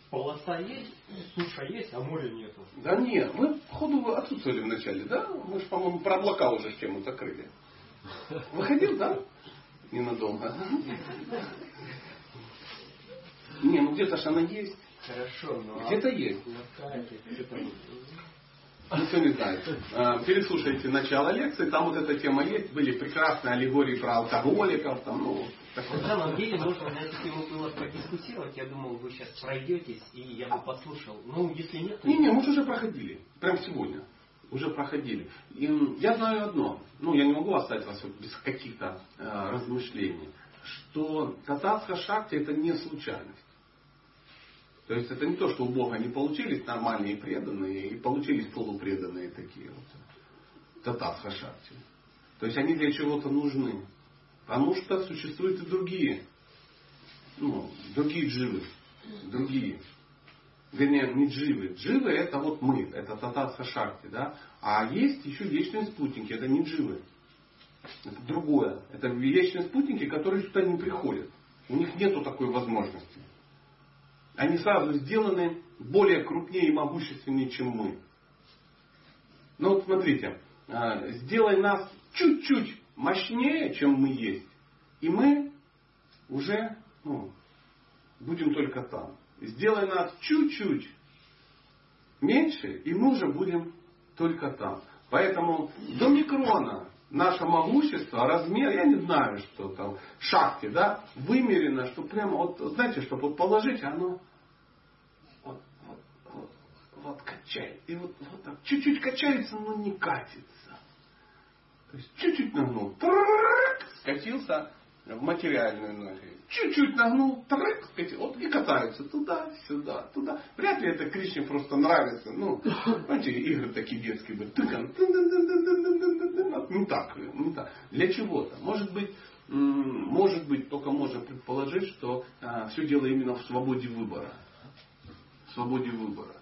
полоса есть, суша есть, а моря нету. Да нет, мы походу отсутствовали вначале, да? Мы же, по-моему, про облака уже тему закрыли. Выходил, да? Ненадолго. Не, ну где-то же она есть. Хорошо, но... Где-то есть. Никто не знает. А, переслушайте начало лекции, там вот эта тема есть, были прекрасные аллегории про алкоголиков, там, ну, на самом деле можно на эту тему было продискутировать. Я думал, вы сейчас пройдетесь, и я бы послушал. Ну, если нет, то... Не-не, мы же уже проходили. Прям сегодня. Уже проходили. И я знаю одно. Ну, я не могу оставить вас без каких-то э, размышлений. Что татарская шахте это не случайность. То есть это не то, что у Бога не получились нормальные преданные, и получились полупреданные такие вот. Татарская шахте. То есть они для чего-то нужны. Потому что существуют и другие, ну, другие дживы, другие. Вернее, не дживы. Дживы это вот мы, это тататха шакти, да. А есть еще вечные спутники, это не дживы. Это другое. Это вечные спутники, которые сюда не приходят. У них нету такой возможности. Они сразу сделаны более крупнее и могущественнее, чем мы. Ну вот смотрите, а, сделай нас чуть-чуть мощнее, чем мы есть, и мы уже ну, будем только там. Сделай нас чуть-чуть меньше, и мы уже будем только там. Поэтому до микрона наше могущество, размер, я не знаю, что там, шахте, да, вымерено, что прямо, вот, знаете, чтобы вот положить, оно вот, вот, вот, вот качает. И вот, вот так, чуть-чуть качается, но не катится. То есть чуть-чуть нагнул, скатился в материальную ноги. Чуть-чуть нагнул, трек, вот и катаются туда, сюда, туда. Вряд ли это Кришне просто нравится. Ну, знаете, игры такие детские были. Ну так, ну так. Для чего-то. Может быть, может быть, только можно предположить, что а, все дело именно в свободе выбора. В свободе выбора.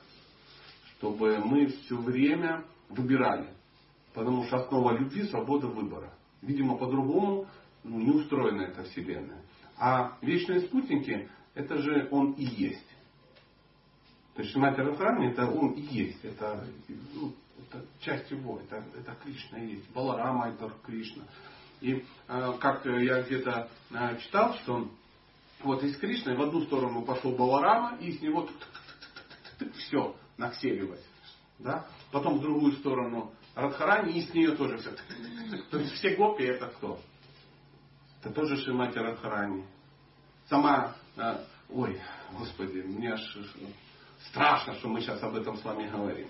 Чтобы мы все время выбирали. Потому что основа любви – свобода выбора. Видимо, по-другому ну, не устроена эта Вселенная. А вечные спутники – это же он и есть. То есть Шимати Радхарани – это он и есть. Это, ну, это часть его, это, это Кришна и есть. Баларама – это Кришна. И э, как я где-то э, читал, что вот из Кришны в одну сторону пошел Баларама, и с него все накселилось. Да? Потом в другую сторону Радхарани, и с нее тоже все. То есть все гопи это кто? Это тоже Шимати Радхарани. Сама, а, ой, господи, мне аж страшно, что мы сейчас об этом с вами говорим.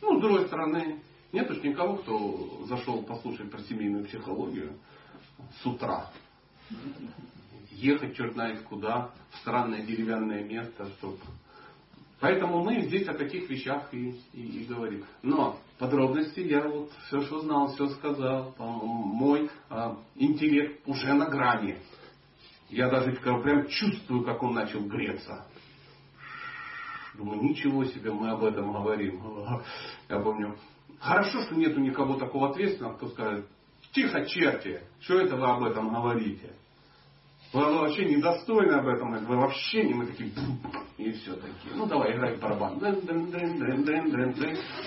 Ну, с другой стороны, нет уж никого, кто зашел послушать про семейную психологию с утра. Ехать черт знает куда, в странное деревянное место, чтобы Поэтому мы здесь о таких вещах и, и, и говорим. Но подробности я вот все, что знал, все сказал. Мой а, интеллект уже на грани. Я даже прям чувствую, как он начал греться. Думаю, ничего себе, мы об этом говорим. Я помню, хорошо, что нету никого такого ответственного, кто скажет, тихо, черти, что это вы об этом говорите? Вы вообще недостойны об этом, вы вообще не мы такие, и все такие. Ну давай, играй в барабан.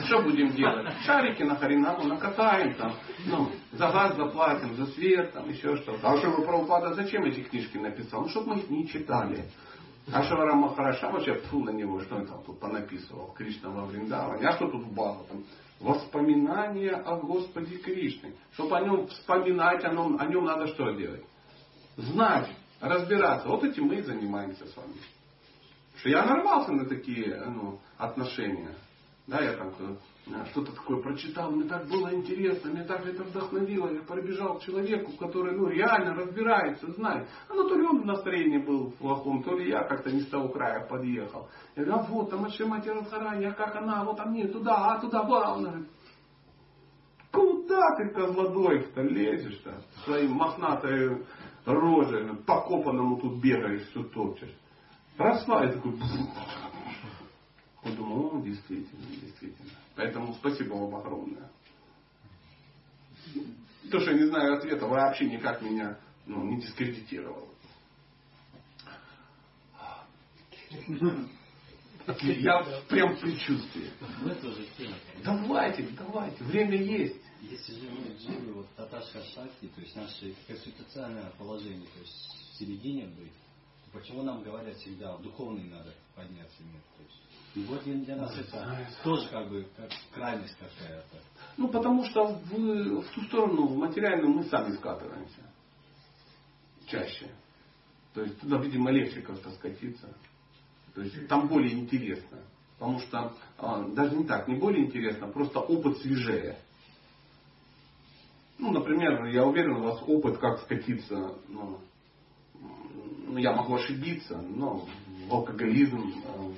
Что будем делать? Шарики на Харинаму накатаем там, ну, за газ заплатим, за свет, там еще что-то. А что вы Прабхупада зачем эти книжки написал? Ну, чтобы мы их не читали. А Шавара Махараша вообще фу на него, что он там тут понаписывал, Кришна во Вриндаване. А что тут Бхагу? Там, воспоминания о Господе Кришне. Чтобы о нем вспоминать, о нем, о нем надо что делать? знать, разбираться. Вот этим мы и занимаемся с вами. Что я нарвался на такие ну, отношения. Да, я там э, что-то такое прочитал, мне так было интересно, мне так это вдохновило. Я пробежал к человеку, который ну, реально разбирается, знает. А ну то ли он в настроении был плохом, то ли я как-то не с того края подъехал. Я говорю, а вот там Ашемати Радхарани, а как она, вот там нет, туда, а туда, ба. Он куда ты, козлодой-то лезешь-то? Своим мохнатой рожей, по копанному тут бегаешь, все топчешь. Росла и такой... Я думаю, о, действительно, действительно. Поэтому спасибо вам огромное. То, что я не знаю ответа, вообще никак меня ну, не дискредитировало. Я прям в предчувствии. Давайте, давайте, время есть. Если же мы дживы, вот таташка шахти, то есть наше конституционное положение, то есть в середине быть, почему нам говорят всегда, в духовный надо подняться мир? То есть И вот для нас это тоже как бы как крайность какая-то. Ну, потому что в, в ту сторону, в материальную мы сами скатываемся. Чаще. То есть туда, видимо, легче как-то скатиться. То есть там более интересно. Потому что а, даже не так, не более интересно, просто опыт свежее. Ну, например, я уверен, у вас опыт, как скатиться, ну, ну я могу ошибиться, но в алкоголизм,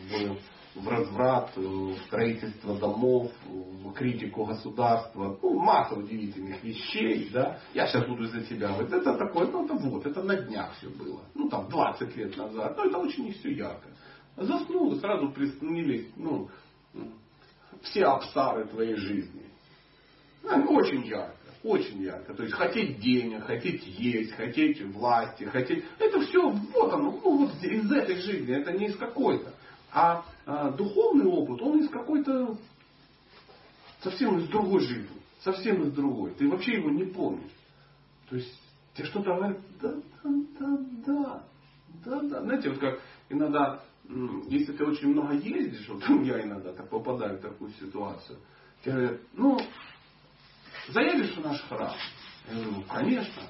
в в разврат, в строительство домов, в критику государства, ну, масса удивительных вещей, да. Я сейчас буду из-за тебя говорить, это такое, ну, это вот, это на днях все было. Ну, там, 20 лет назад. Ну, это очень не все ярко. Заснул сразу приснились, ну, все абсары твоей жизни. Ну, очень ярко. Очень ярко. То есть хотеть денег, хотеть есть, хотеть власти, хотеть... Это все вот оно, ну вот из этой жизни, это не из какой-то. А, а духовный опыт, он из какой-то совсем из другой жизни. Совсем из другой. Ты вообще его не помнишь. То есть тебе что-то говорят, да, да, да, да, да, да. Знаете, вот как иногда, если ты очень много ездишь, вот я иногда так попадаю в такую ситуацию, тебе говорят, ну, заедешь в наш храм? Я говорю, ну, конечно.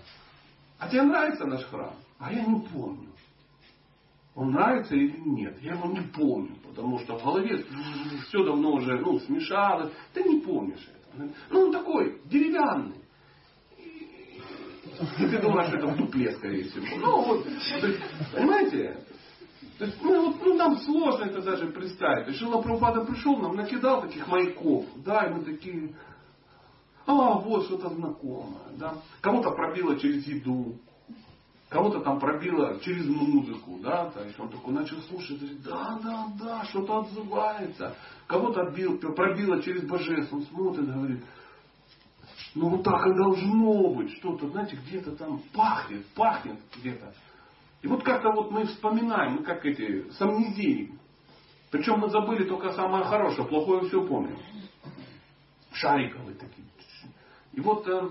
А тебе нравится наш храм? А я не помню он нравится или нет. Я его не помню, потому что в голове все давно уже ну, смешалось. Ты не помнишь это. Ну, он такой, деревянный. И ты думаешь, это в дупле, скорее всего. Ну, вот, понимаете? То есть, ну, вот, ну, нам сложно это даже представить. Шила Прабхупада пришел, нам накидал таких маяков. Да, и мы такие, а, вот что-то знакомое. Да? Кого-то пробило через еду, Кого-то там пробило через музыку, да, то есть он такой начал слушать, говорит, да, да, да, что-то отзывается. Кого-то пробило через божество, он смотрит, говорит, ну вот так и должно быть, что-то, знаете, где-то там пахнет, пахнет где-то. И вот как-то вот мы вспоминаем, мы как эти, с амнезией. Причем мы забыли только самое хорошее, плохое все помним. Шариковые такие. И вот э,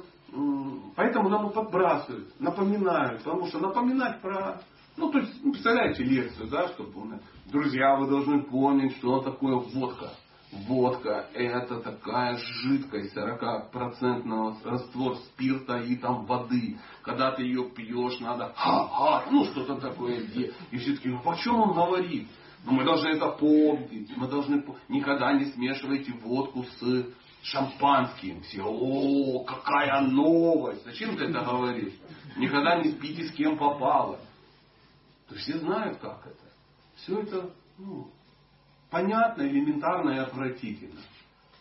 Поэтому нам и подбрасывают, напоминают, потому что напоминать про... Ну, то есть, ну, представляете лекцию, да, чтобы... Друзья, вы должны помнить, что такое водка. Водка – это такая жидкость, 40% раствор спирта и там воды. Когда ты ее пьешь, надо ха-ха, ну что-то такое. И все таки ну почем он говорит? Но ну, мы должны это помнить. Мы должны никогда не смешивайте водку с шампанским. Все, о, какая новость. Зачем ты это говоришь? Никогда не спите с кем попало. То все знают, как это. Все это ну, понятно, элементарно и отвратительно.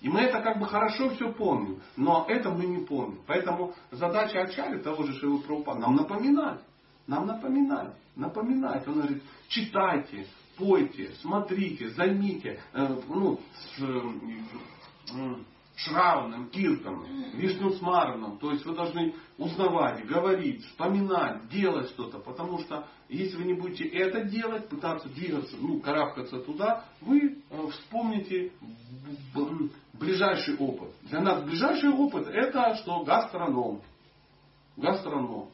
И мы это как бы хорошо все помним, но это мы не помним. Поэтому задача Ачари, того же Шивы Прабхупада, нам напоминать. Нам напоминать, напоминать. Он говорит, читайте, пойте, смотрите, займите, э, ну, с, э, Шраваном, Киртом, Вишну Смараном. То есть вы должны узнавать, говорить, вспоминать, делать что-то. Потому что если вы не будете это делать, пытаться двигаться, ну, карабкаться туда, вы э, вспомните ближайший опыт. Для нас ближайший опыт это что гастроном. Гастроном.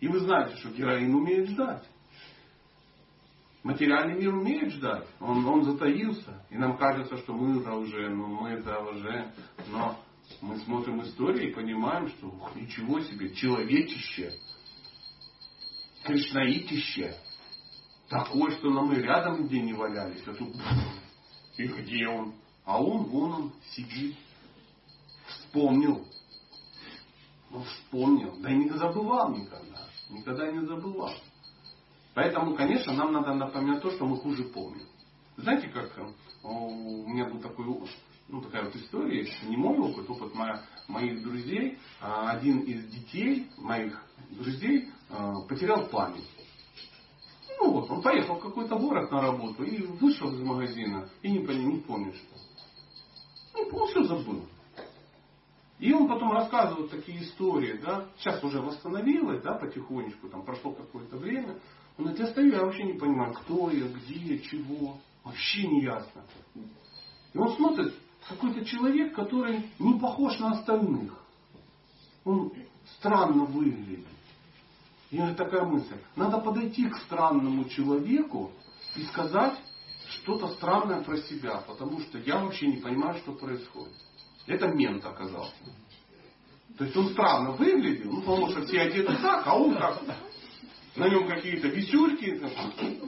И вы знаете, что героин умеет ждать. Материальный мир умеет ждать. Он, он затаился. И нам кажется, что мы это уже, ну мы это уже. Но мы смотрим историю и понимаем, что ух, ничего себе, человечище, кришнаитище, такое, что нам и рядом где не валялись. А тут, и где он? А он, вон он, сидит. Вспомнил. Ну, вспомнил. Да и не забывал никогда. Никогда не забывал. Поэтому, конечно, нам надо напоминать то, что мы хуже помним. Знаете, как э, у меня был такой ну, такая вот история, не мой опыт, опыт моя, моих друзей. А, один из детей моих друзей э, потерял память. Ну вот, он поехал в какой-то город на работу и вышел из магазина и не, не помнит что. Ну, он все забыл. И он потом рассказывает такие истории, да, сейчас уже восстановилось, да, потихонечку, там прошло какое-то время, он говорит, я стою, я вообще не понимаю, кто я, где, чего. Вообще не ясно. И он смотрит, какой-то человек, который не похож на остальных. Он странно выглядит. И у меня такая мысль. Надо подойти к странному человеку и сказать, что-то странное про себя, потому что я вообще не понимаю, что происходит. Это мент оказался. То есть он странно выглядел, ну, потому что все одеты так, а он как на нем какие-то висюльки,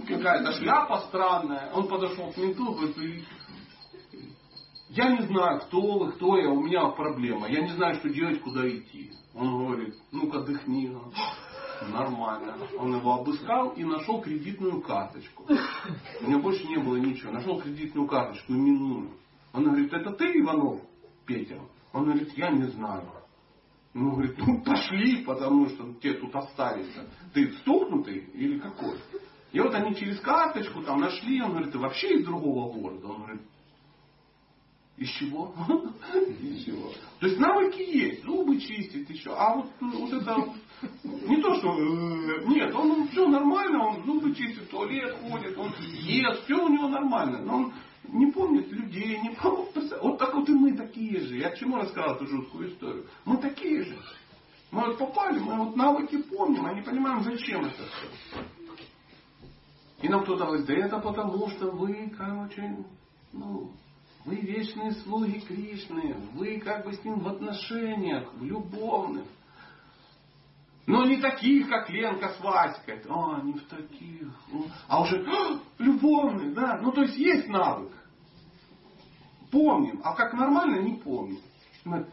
какая-то шляпа странная. Он подошел к менту говорит, я не знаю, кто вы, кто я, у меня проблема. Я не знаю, что делать, куда идти. Он говорит, ну-ка дыхни. Нормально. Он его обыскал и нашел кредитную карточку. У него больше не было ничего. Нашел кредитную карточку именную. Он говорит, это ты, Иванов, Петя? Он говорит, я не знаю. Ну, говорит, ну пошли, потому что тебе тут останется. Ты стукнутый или какой? И вот они через карточку там нашли, он говорит, ты вообще из другого города? Он говорит, из чего? Из чего? То есть навыки есть, зубы чистить еще. А вот, вот это не то, что э, нет, он все нормально, он зубы чистит, туалет ходит, он ест, все у него нормально. Но он не помнит людей, не помнит. Вот так вот и мы такие же. Я к чему рассказал эту жуткую историю? Мы такие же. Мы вот попали, мы вот навыки помним, а не понимаем, зачем это все. И нам кто-то говорит, да это потому, что вы, короче, ну, вы вечные слуги Кришны, вы как бы с ним в отношениях, в любовных. Но не таких, как Ленка с Васькой. А, не в таких. А уже а, любовных, да. Ну, то есть есть навык. Помним. А как нормально, не помним.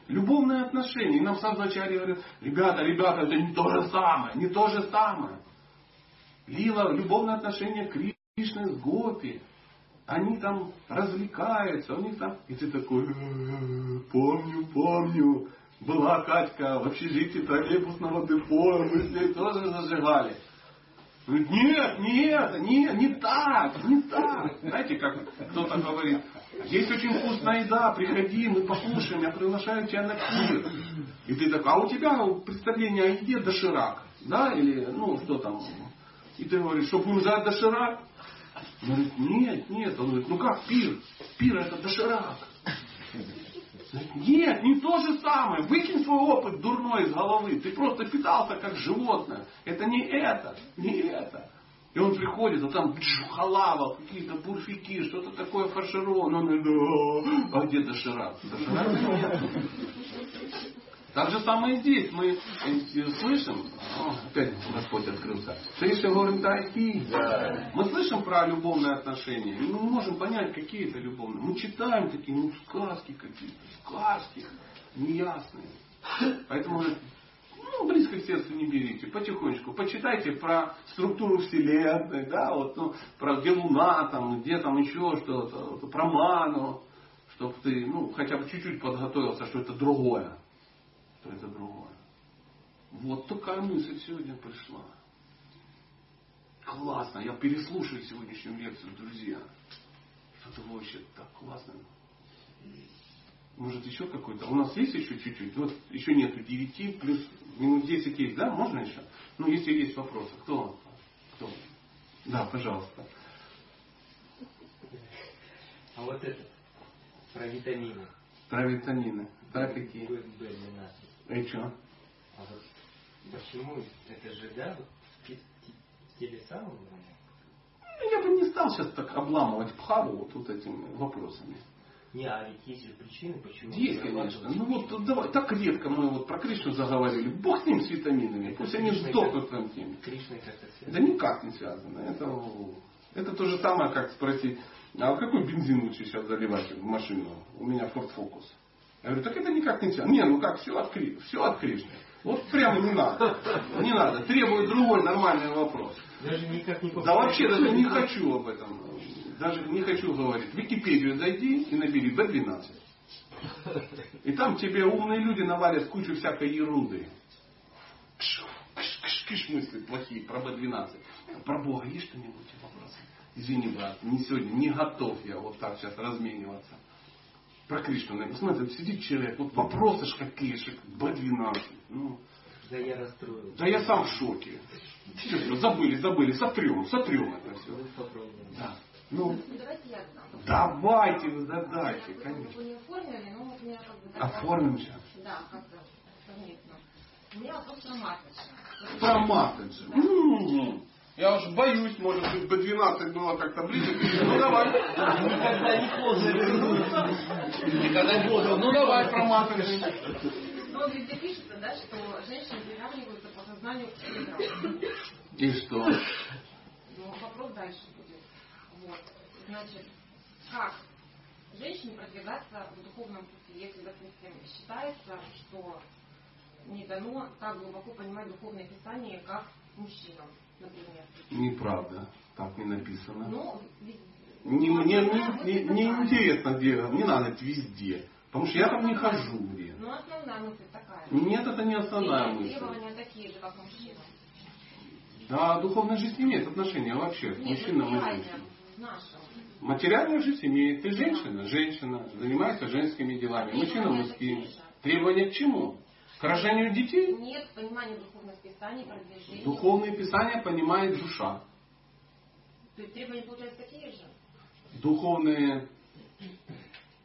Любовные отношения. И нам Садвачари говорят, ребята, ребята, это не то же самое, не то же самое. Лила, любовные отношения Кришны с Гопи они там развлекаются, у них там... И ты такой, «Э, помню, помню, была Катька в общежитии троллейбусного депо, мы с ней тоже зажигали. Говорит, нет, нет, нет, не так, не так. Знаете, как кто-то говорит, есть очень вкусная еда, приходи, мы покушаем, я приглашаю тебя на пир. И ты такой, а у тебя представление о еде доширак, да, или, ну, что там. И ты говоришь, что будем жрать доширак? Он говорит, нет, нет. Он говорит, ну как пир? Пир это доширак. Нет, не то же самое. Выкинь свой опыт дурной из головы. Ты просто питался как животное. Это не это, не это. И он приходит, а там халава, какие-то бурфики, что-то такое фаршированное. А где доширак? Доширак нет. Так же самое и здесь. Мы слышим, о, опять Господь открылся, Шриша говорит, дайти. Мы слышим про любовные отношения, и мы можем понять, какие это любовные. Мы читаем такие, ну, сказки какие-то, сказки, неясные. Поэтому ну, близко к сердцу не берите, потихонечку. Почитайте про структуру Вселенной, да, вот, ну, про где Луна, там, где там еще что-то, про ману, чтобы ты, ну, хотя бы чуть-чуть подготовился, что это другое то это другое. Вот такая мысль сегодня пришла. Классно. Я переслушаю сегодняшнюю лекцию, друзья. Что-то вообще так классно. Может еще какой-то? У нас есть еще чуть-чуть? Вот еще нету 9, плюс минут 10 есть, да? Можно еще? Ну, если есть вопросы. Кто? Кто? Да, пожалуйста. А вот это, про витамины. Про витамины. Да, какие? B12. И что? А вот почему это же, да, вот в теле самого? Ну, я бы не стал сейчас так обламывать Пхаву вот, вот этими вопросами. Не, а ведь есть же причины, почему... Есть, конечно. Ну вот давай, так редко мы вот про Кришну заговорили. Бог с ним с витаминами. Это Пусть они сдохнут в этом теме. Кришна как-то связано? Да никак не связано. Это, это то же самое, как спросить, а какой бензин лучше сейчас заливать в машину? У меня Ford Focus. Я говорю, так это никак не связано. Не, ну как, все от, Кри... все от Кришны. Вот прямо не надо. Не надо. Требует другой нормальный вопрос. Даже никак не Да вообще даже не хочу об этом. Даже не хочу говорить. В Википедию зайди и набери B12. И там тебе умные люди навалят кучу всякой ерунды. Кш, кш, кш, кш мысли плохие про B12. Про Бога есть что-нибудь вопросы? Извини, брат, не сегодня, не готов я вот так сейчас размениваться про Кришну. Посмотрите, сидит человек, вот вопросы ж какие же, Б12. Ну, да я расстроен. Да я сам в шоке. Все, забыли, забыли, сотрем, сотрем это все. Попробуем. Да. Ну, Ну, давайте я давайте вы задайте, конечно. Вы не оформили, но вот у меня как бы... Оформим сейчас. Да, как-то совместно. У меня вопрос про Матрица. Про Матаджи. Я уж боюсь, может быть, бы 12 было как-то ближе. Ну давай. Никогда не поздно вернуться. Никогда не поздно. Ну давай, проматывай. Но везде пишется, да, что женщины приравниваются по сознанию к мудрым. И что? Ну, вопрос дальше будет. Вот. Значит, как женщине продвигаться в духовном пути, если, допустим, считается, что не дано так глубоко понимать духовное писание, как мужчинам, например. Неправда. Так не написано. Ну, Не, мне не, не, не такая. интересно, где. Не надо это везде. Потому что я там не хожу. Где. Ну, основная мысль такая. Нет, это не основная мысль. Требования такие же, как мужчинам. Да, духовная жизнь имеет отношение вообще к мужчинам и материальная, женщинам. Материальная жизнь имеет. Ты женщина, женщина, занимается женскими делами. Мужчина мужскими. Требования к чему? К рождению детей? Нет понимания духовных писаний, продвижения. Духовные писания понимает душа. То есть требования получаются такие же? Духовные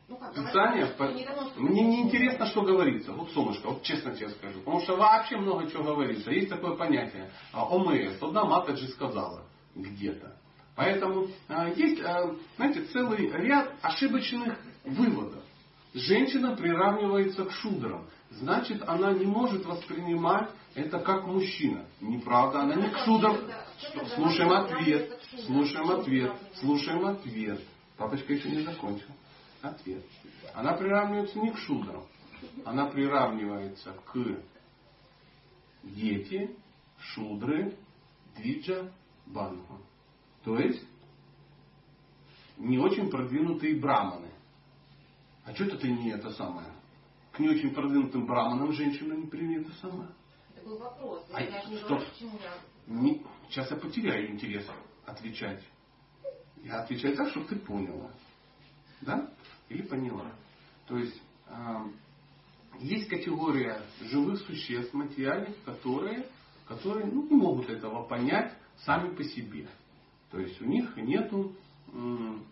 Ну как, Писания, по- мне не интересно, что говорится. Вот, Солнышко, вот честно тебе скажу. Потому что вообще много чего говорится. Есть такое понятие а, ОМС. Одна Матаджи сказала где-то. Поэтому а, есть, а, знаете, целый ряд ошибочных выводов. Женщина приравнивается к шудрам. Значит, она не может воспринимать это как мужчина. Неправда, она не к шудрам. Что- Слушаем ответ. Слушаем ответ. Слушаем ответ. Папочка еще не закончил. Ответ. Она приравнивается не к шудрам. Она приравнивается к дети, шудры, двиджа, банху. То есть не очень продвинутые браманы. А что это ты не это самое? К не очень продвинутым браманам женщина не примет это самое. Это был вопрос. А я же не что? говорю, почему я... Не- сейчас я потеряю интерес отвечать. Я отвечаю так, чтобы ты поняла. Да? Или поняла. То есть а, есть категория живых существ материальных, которые, которые ну, не могут этого понять сами по себе. То есть у них нет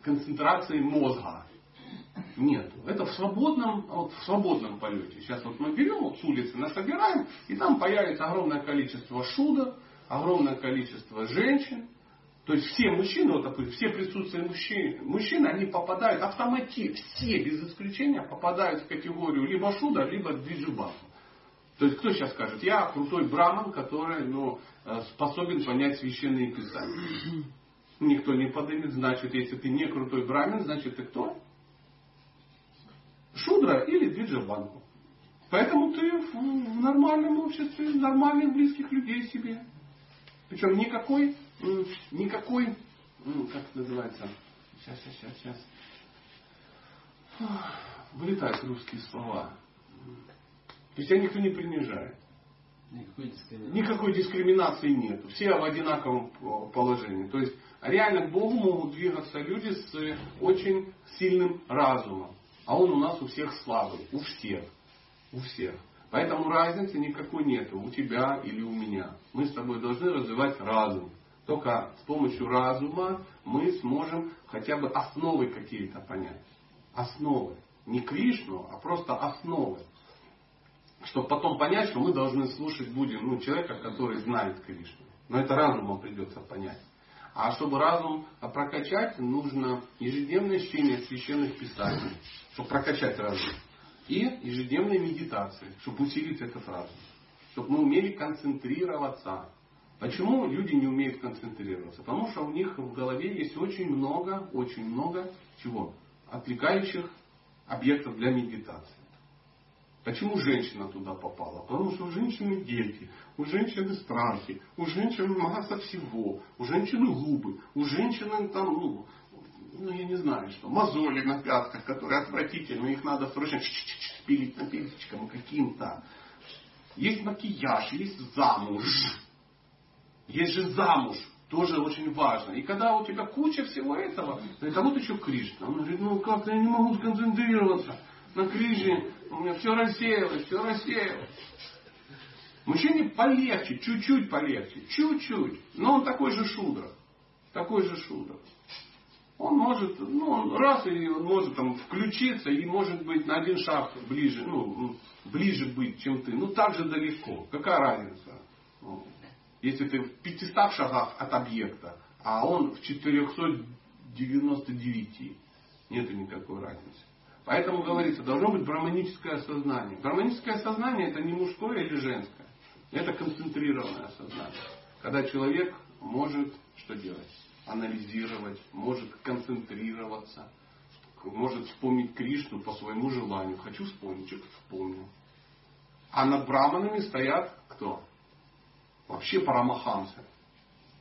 концентрации мозга. Нету. Это в свободном, вот в свободном полете. Сейчас вот мы берем вот с улицы, насобираем, и там появится огромное количество шудов, огромное количество женщин. То есть все мужчины, вот такой, все присутствующие мужчины, мужчины, они попадают автоматически, все без исключения попадают в категорию либо шуда, либо двиджибаха. То есть кто сейчас скажет, я крутой браман, который ну, э, способен понять священные писания. Никто не подымет, значит, если ты не крутой брамин, значит ты кто? Шудра или двиджабанку. Поэтому ты в, нормальном обществе, нормальных близких людей себе. Причем никакой, никакой, как это называется, сейчас, сейчас, сейчас, сейчас. Вылетают русские слова. То есть тебя никто не принижает. Никакой дискриминации. Никакой дискриминации нет. Все в одинаковом положении. То есть реально к Богу могут двигаться люди с очень сильным разумом. А он у нас у всех слабый. У всех. У всех. Поэтому разницы никакой нету у тебя или у меня. Мы с тобой должны развивать разум. Только с помощью разума мы сможем хотя бы основы какие-то понять. Основы. Не Кришну, а просто основы. Чтобы потом понять, что мы должны слушать будем ну, человека, который знает Кришну. Но это разумом придется понять. А чтобы разум прокачать, нужно ежедневное чтение священных писаний, чтобы прокачать разум. И ежедневные медитации, чтобы усилить этот разум. Чтобы мы умели концентрироваться. Почему люди не умеют концентрироваться? Потому что у них в голове есть очень много, очень много чего? Отвлекающих объектов для медитации. Почему женщина туда попала? Потому что у женщины дети, у женщины страхи, у женщины масса всего, у женщины губы, у женщины там, ну, ну я не знаю что, мозоли на пятках, которые отвратительны, их надо срочно ч-ч-ч спилить напильчиком каким-то. Есть макияж, есть замуж. Есть же замуж, тоже очень важно. И когда у тебя куча всего этого, это вот еще Кришна. Он говорит, ну как я не могу сконцентрироваться на Кришне, у меня все рассеялось, все рассеялось. Мужчине полегче, чуть-чуть полегче, чуть-чуть. Но он такой же шудра. Такой же шудра. Он может, ну, он раз и он может там включиться и может быть на один шаг ближе, ну, ближе быть, чем ты. Ну, так же далеко. Какая разница? Ну, если ты в 500 шагах от объекта, а он в 499. Нет никакой разницы. Поэтому говорится, должно быть браманическое сознание. Браманическое сознание это не мужское или женское. Это концентрированное сознание. Когда человек может что делать? Анализировать, может концентрироваться, может вспомнить Кришну по своему желанию. Хочу вспомнить, что-то вспомнил. А над браманами стоят кто? Вообще парамахамсы.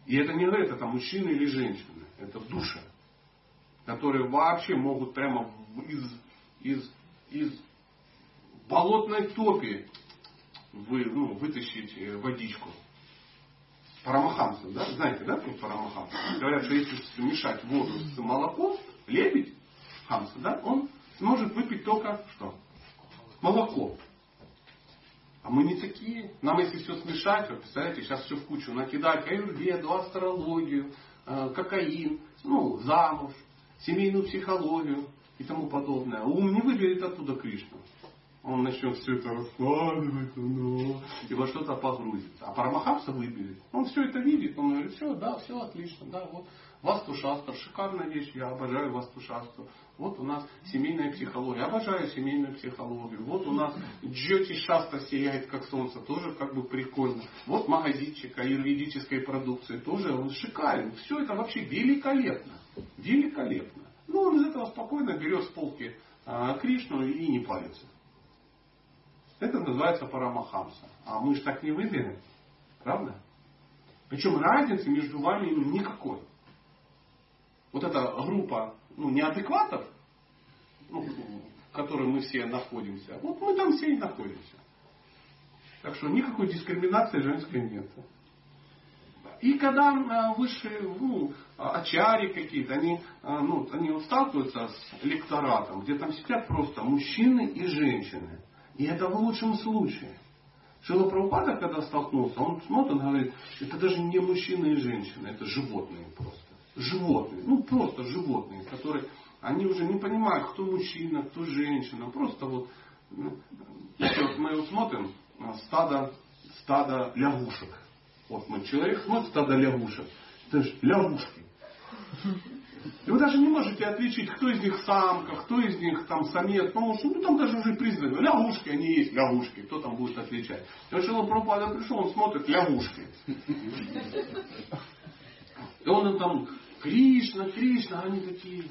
И это не говорит, это мужчины или женщины. Это души. Которые вообще могут прямо из, из, из болотной топи вы, ну, вытащить э, водичку. Парамахамсы, да? Знаете, да, про парамахамсы? Говорят, что если смешать воду с молоком, лебедь, хамса, да, он сможет выпить только что? Молоко. А мы не такие. Нам если все смешать, вы представляете, сейчас все в кучу накидать, аюрведу, астрологию, э, кокаин, ну, замуж, семейную психологию и тому подобное. Ум не выберет оттуда Кришну. Он начнет все это раскладывать, ну, и во что-то погрузится. А Парамахамса выберет. Он все это видит, он говорит, все, да, все отлично, да, вот Вастушастра, шикарная вещь, я обожаю Вастушастру. Вот у нас семейная психология, обожаю семейную психологию. Вот у нас Джоти Шаста сияет как солнце, тоже как бы прикольно. Вот магазинчик аюрведической продукции, тоже он шикарен. Все это вообще великолепно. Великолепно. Ну, он из этого спокойно берет с полки а, Кришну и не палится. Это называется парамахамса. А мы же так не выберем. Правда? Причем разницы между вами никакой вот эта группа ну, неадекватов, ну, в которой мы все находимся, вот мы там все и находимся. Так что никакой дискриминации женской нет. И когда а, высшие ну, очари какие-то, они, а, ну, они сталкиваются с лекторатом, где там сидят просто мужчины и женщины. И это в лучшем случае. Шила Прабхупада, когда столкнулся, он смотрит и говорит, это даже не мужчины и женщины, это животные просто животные, ну просто животные, которые, они уже не понимают, кто мужчина, кто женщина, просто вот, ну, вот мы вот смотрим а, стадо, стадо лягушек. Вот мы, человек смотрит стадо лягушек. Это же лягушки. И вы даже не можете отличить, кто из них самка, кто из них там самец, потому что ну, там даже уже признаны. Лягушки, они есть лягушки. Кто там будет отличать? И вот Шила Прабхупада пришел, он смотрит лягушки. И он там Кришна, Кришна, они такие.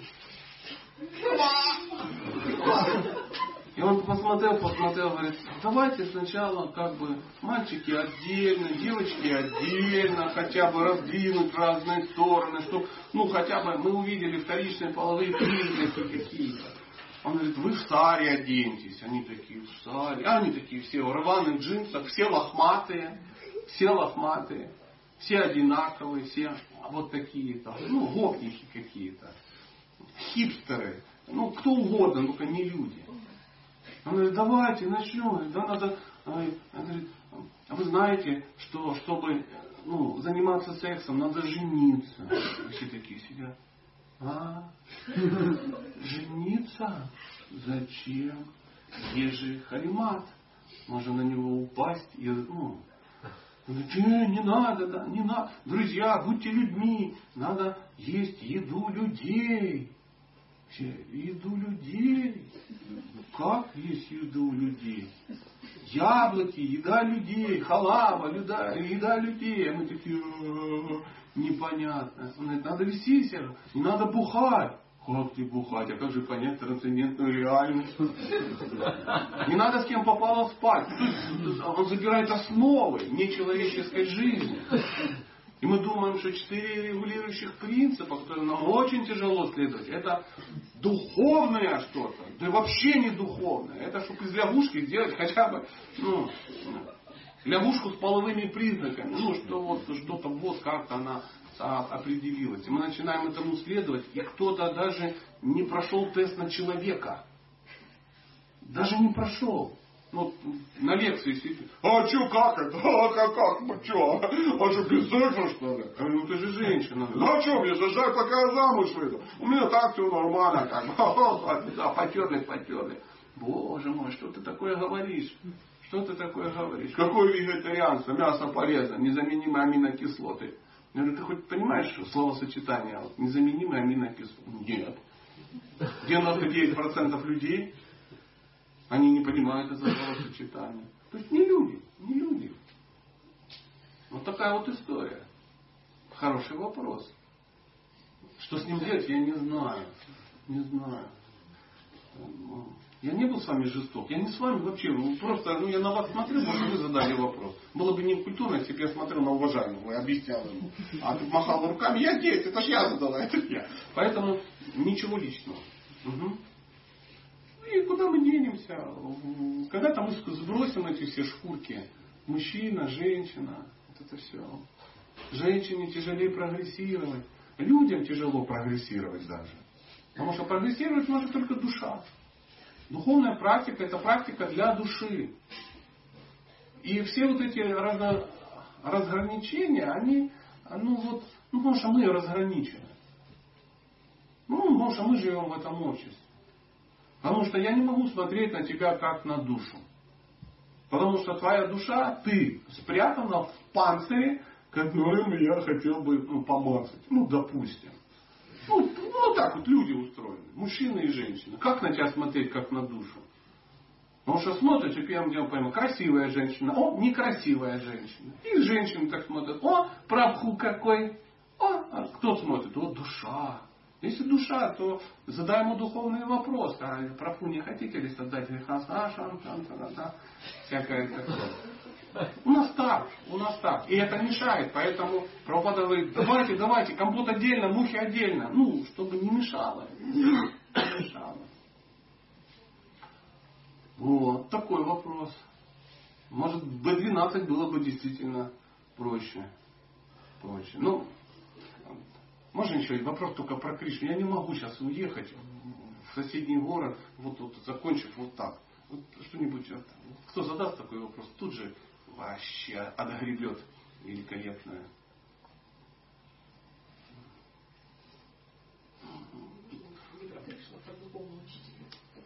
Он посмотрел, посмотрел, говорит, давайте сначала как бы мальчики отдельно, девочки отдельно, хотя бы раздвинуть разные стороны, чтобы, ну, хотя бы мы увидели вторичные половые признаки какие-то. Он говорит, вы в саре оденьтесь. Они такие, в саре. А они такие все в рваных джинсах, все лохматые, все лохматые, все одинаковые, все вот такие-то, ну, гопники какие-то, хипстеры, ну, кто угодно, только не люди. Он говорит, давайте начнем, да, надо, говорит, а вы знаете, что чтобы ну, заниматься сексом, надо жениться. Все такие сидят. А? Жениться? Зачем? Есть же харимат. Можно на него упасть и ну, не, не надо, да, не надо. Друзья, будьте людьми. Надо есть еду людей. Все, еду людей. Как есть еду людей? Яблоки, еда людей, халава, еда, еда людей. А мы такие, непонятно. Он говорит, надо вести себя, не надо бухать. Как ты бухать? А как же понять трансцендентную реальность? Не надо с кем попало спать. Он забирает основы нечеловеческой жизни. И мы думаем, что четыре регулирующих принципа, которые нам очень тяжело следовать, это духовное что-то. Да вообще не духовное. Это чтобы из лягушки сделать хотя бы ну, лягушку с половыми признаками. Ну, что вот что-то вот как-то она определилась. И мы начинаем этому следовать, и кто-то даже не прошел тест на человека. Даже не прошел. Ну, на лекции сидит. А что, как это? А как, как? Ну что? А что, без секса, что ли? Я говорю, ну ты же женщина. Ну а что, без секса, какая замуж выйду? У меня так все нормально, как бы. Да, потерли, потерли. Боже мой, что ты такое говоришь? Что ты такое говоришь? Какое вегетарианство? Мясо полезно, незаменимые аминокислоты. Я говорю, ты хоть понимаешь, что словосочетание вот, незаменимые аминокислоты? Нет. 99% людей, они не понимают это словосочетание. То есть не люди, не люди. Вот такая вот история. Хороший вопрос. Что с ним делать, я не знаю. Не знаю. Я не был с вами жесток. Я не с вами вообще. Ну, просто ну, я на вас смотрел, может, вы задали вопрос. Было бы не культурно, если бы я смотрел на уважаемого и объяснял ему. А ты махал руками, я здесь, это ж я задала, это я. Поэтому ничего личного. Угу. Куда мы денемся? Когда-то мы сбросим эти все шкурки. Мужчина, женщина. Вот это все. Женщине тяжелее прогрессировать. Людям тяжело прогрессировать даже. Потому что прогрессировать может только душа. Духовная практика это практика для души. И все вот эти разно, разграничения, они, ну вот, ну потому что мы разграничены. Ну, потому что мы живем в этом обществе. Потому что я не могу смотреть на тебя как на душу. Потому что твоя душа, ты спрятана в панцире, которым я хотел бы ну, помазать. Ну, допустим. Ну, ну, так вот люди устроены. Мужчина и женщина. Как на тебя смотреть, как на душу? Потому что смотришь, и первым делом пойму, красивая женщина, о, некрасивая женщина. И женщины так смотрят, о, прабху какой. О, а кто смотрит? О, душа. Если душа, то задай ему духовный вопрос. А прабху не хотите ли создать греха Саша, всякое такое. У нас так, у нас так. И это мешает, поэтому Прабхупада говорит, давайте, давайте, компот отдельно, мухи отдельно. Ну, чтобы не мешало. Не мешало. Вот, такой вопрос. Может, B12 было бы действительно проще. Проще. Ну, можно еще вопрос только про Кришну. Я не могу сейчас уехать в соседний город, вот, вот закончив вот так. Вот что-нибудь, кто задаст такой вопрос, тут же вообще отгребет великолепное.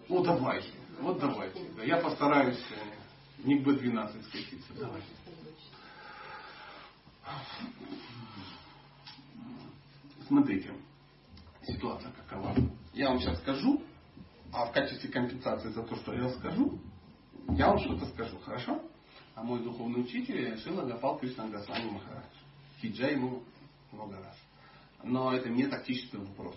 Ну давайте, вот давайте. Да, я постараюсь э, не к Б12 скатиться. Давайте. Смотрите, ситуация какова. Я вам сейчас скажу, а в качестве компенсации за то, что я скажу, я вам что-то скажу, хорошо? а мой духовный учитель Шила Гапал Кришна Госвами Махарадж. Хиджа ему много раз. Но это не тактический вопрос.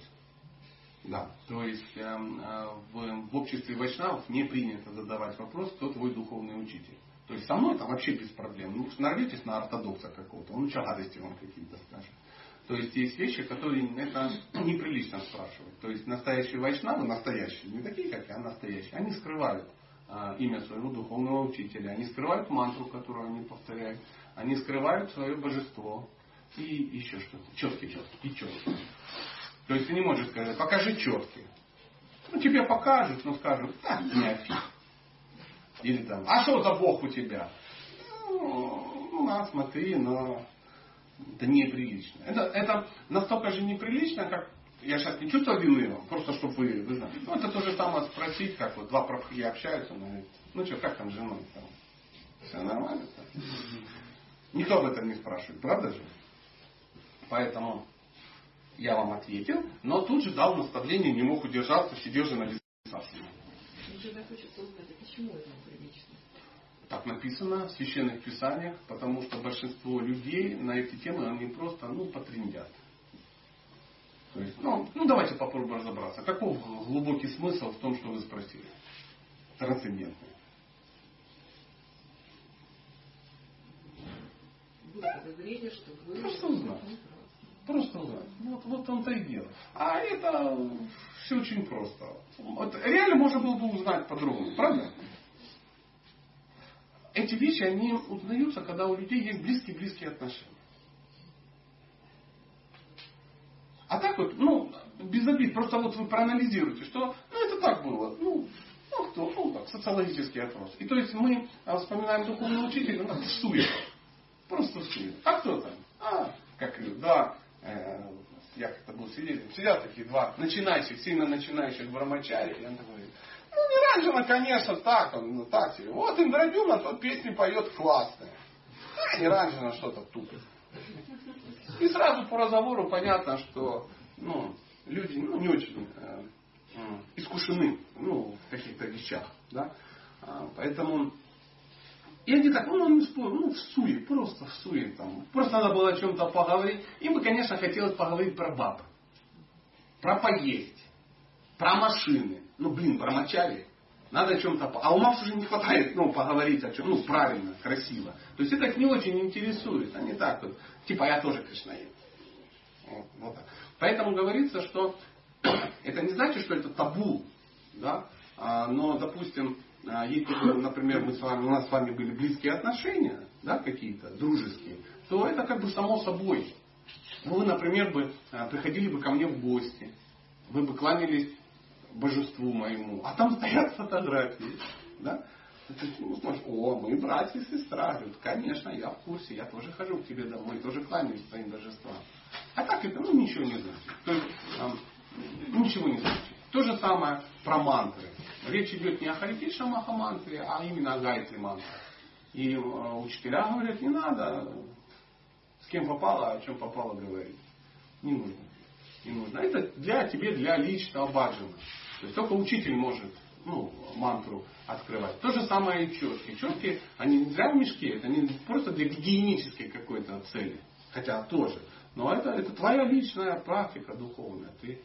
Да, то есть э, э, в, в обществе вайшнавов не принято задавать вопрос, кто твой духовный учитель. То есть со мной это вообще без проблем. Ну, нарветесь на ортодокса какого-то, он что гадости вам какие-то скажет. То есть есть вещи, которые это неприлично спрашивать. То есть настоящие вайшнавы, настоящие, не такие, как я, а настоящие, они скрывают а, имя своего духовного учителя. Они скрывают мантру, которую они повторяют. Они скрывают свое божество. И еще что-то. Четкие, четкие. И четкие. То есть ты не можешь сказать, покажи четкие. Ну, тебе покажут, но скажут, да, неофит. Или там, а что за Бог у тебя? Ну на, смотри, но это неприлично. Это, это настолько же неприлично, как я сейчас не чувствую вины вам, просто чтобы вы, вы знали. Ну, это то же самое спросить, как вот два прабхи общаются, он ну что, как там с женой? Там? Все нормально? -то? Никто об этом не спрашивает, правда же? Поэтому я вам ответил, но тут же дал наставление, не мог удержаться, сидел же на лице почему это неприлично? Так написано в священных писаниях, потому что большинство людей на эти темы они просто ну, потрендят. То есть, ну, ну давайте попробуем разобраться. Каков глубокий смысл в том, что вы спросили? Трансцендентный. что вы... Просто узнать. Просто узнать. Вот, вот он-то и дело. А это все очень просто. Вот, реально можно было бы узнать по-другому, правда? Эти вещи, они узнаются, когда у людей есть близкие-близкие отношения. А так вот, ну, без обид, просто вот вы проанализируете, что, ну, это так было, ну, ну, кто, ну, так, социологический опрос. И то есть мы а, вспоминаем духовного учителя, ну, сует. Просто сует. А кто там? А, как, да, э, я как-то был свидетелем, сидят такие два начинающих, сильно начинающих брамачари, и он такой, Ну, не Ранжина, конечно, так, он, ну, так себе. Вот Индрадюна, тот песни поет классные. А не Ранжина что-то тупит. И сразу по разговору понятно, что ну, люди ну, не очень э, искушены ну, в каких-то вещах. Да? А, поэтому и они так, ну, он спорил, ну, в суе, просто в суе. Там. Просто надо было о чем-то поговорить. Им бы, конечно, хотелось поговорить про баб. Про поесть. Про машины. Ну, блин, промочали. Надо о чем-то... А у нас уже не хватает, ну, поговорить о чем, ну, правильно, красиво. То есть это их не очень интересует. Они так вот, типа, я тоже кришнаит. Вот, вот. Поэтому говорится, что это не значит, что это табу. Да? А, но, допустим, а, если например, мы с вами, у нас с вами были близкие отношения, да, какие-то, дружеские, то это как бы само собой. Вы, например, бы а, приходили бы ко мне в гости, вы бы кланялись божеству моему, а там стоят фотографии. Да? Ну, смотришь, о, мы братья и сестра. Говорят, конечно, я в курсе, я тоже хожу к тебе домой, тоже кланяюсь твоим божествам. А так это ну, ничего не значит. То есть, э, ничего не значит. То же самое про мантры. Речь идет не о Харикиша Махамантре, а именно о Гайтри мантре. И э, учителя говорят, не надо с кем попало, о чем попало говорить. Не нужно. Не нужно. Это для тебе, для личного баджана. То есть только учитель может ну, мантру открывать. То же самое и четки. Четки, они не зря в мешке, это не просто для гигиенической какой-то цели. Хотя тоже. Но это, это твоя личная практика духовная. Ты,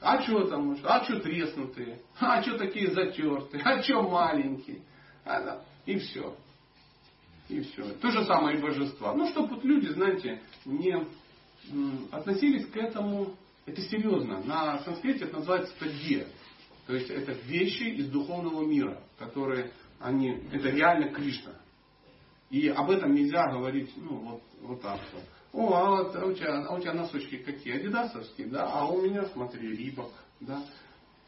а что там, а что треснутые, а что такие затертые, а что маленькие. А, да. И все. И все. То же самое и божества. Ну, чтобы вот люди, знаете, не относились к этому, это серьезно. На санскрите это называется тадье. То есть это вещи из духовного мира, которые они, это реально Кришна. И об этом нельзя говорить, ну, вот, вот так вот. О, а, а, у тебя, а у тебя носочки какие? Адидасовские, да? А у меня, смотри, Рибок, да?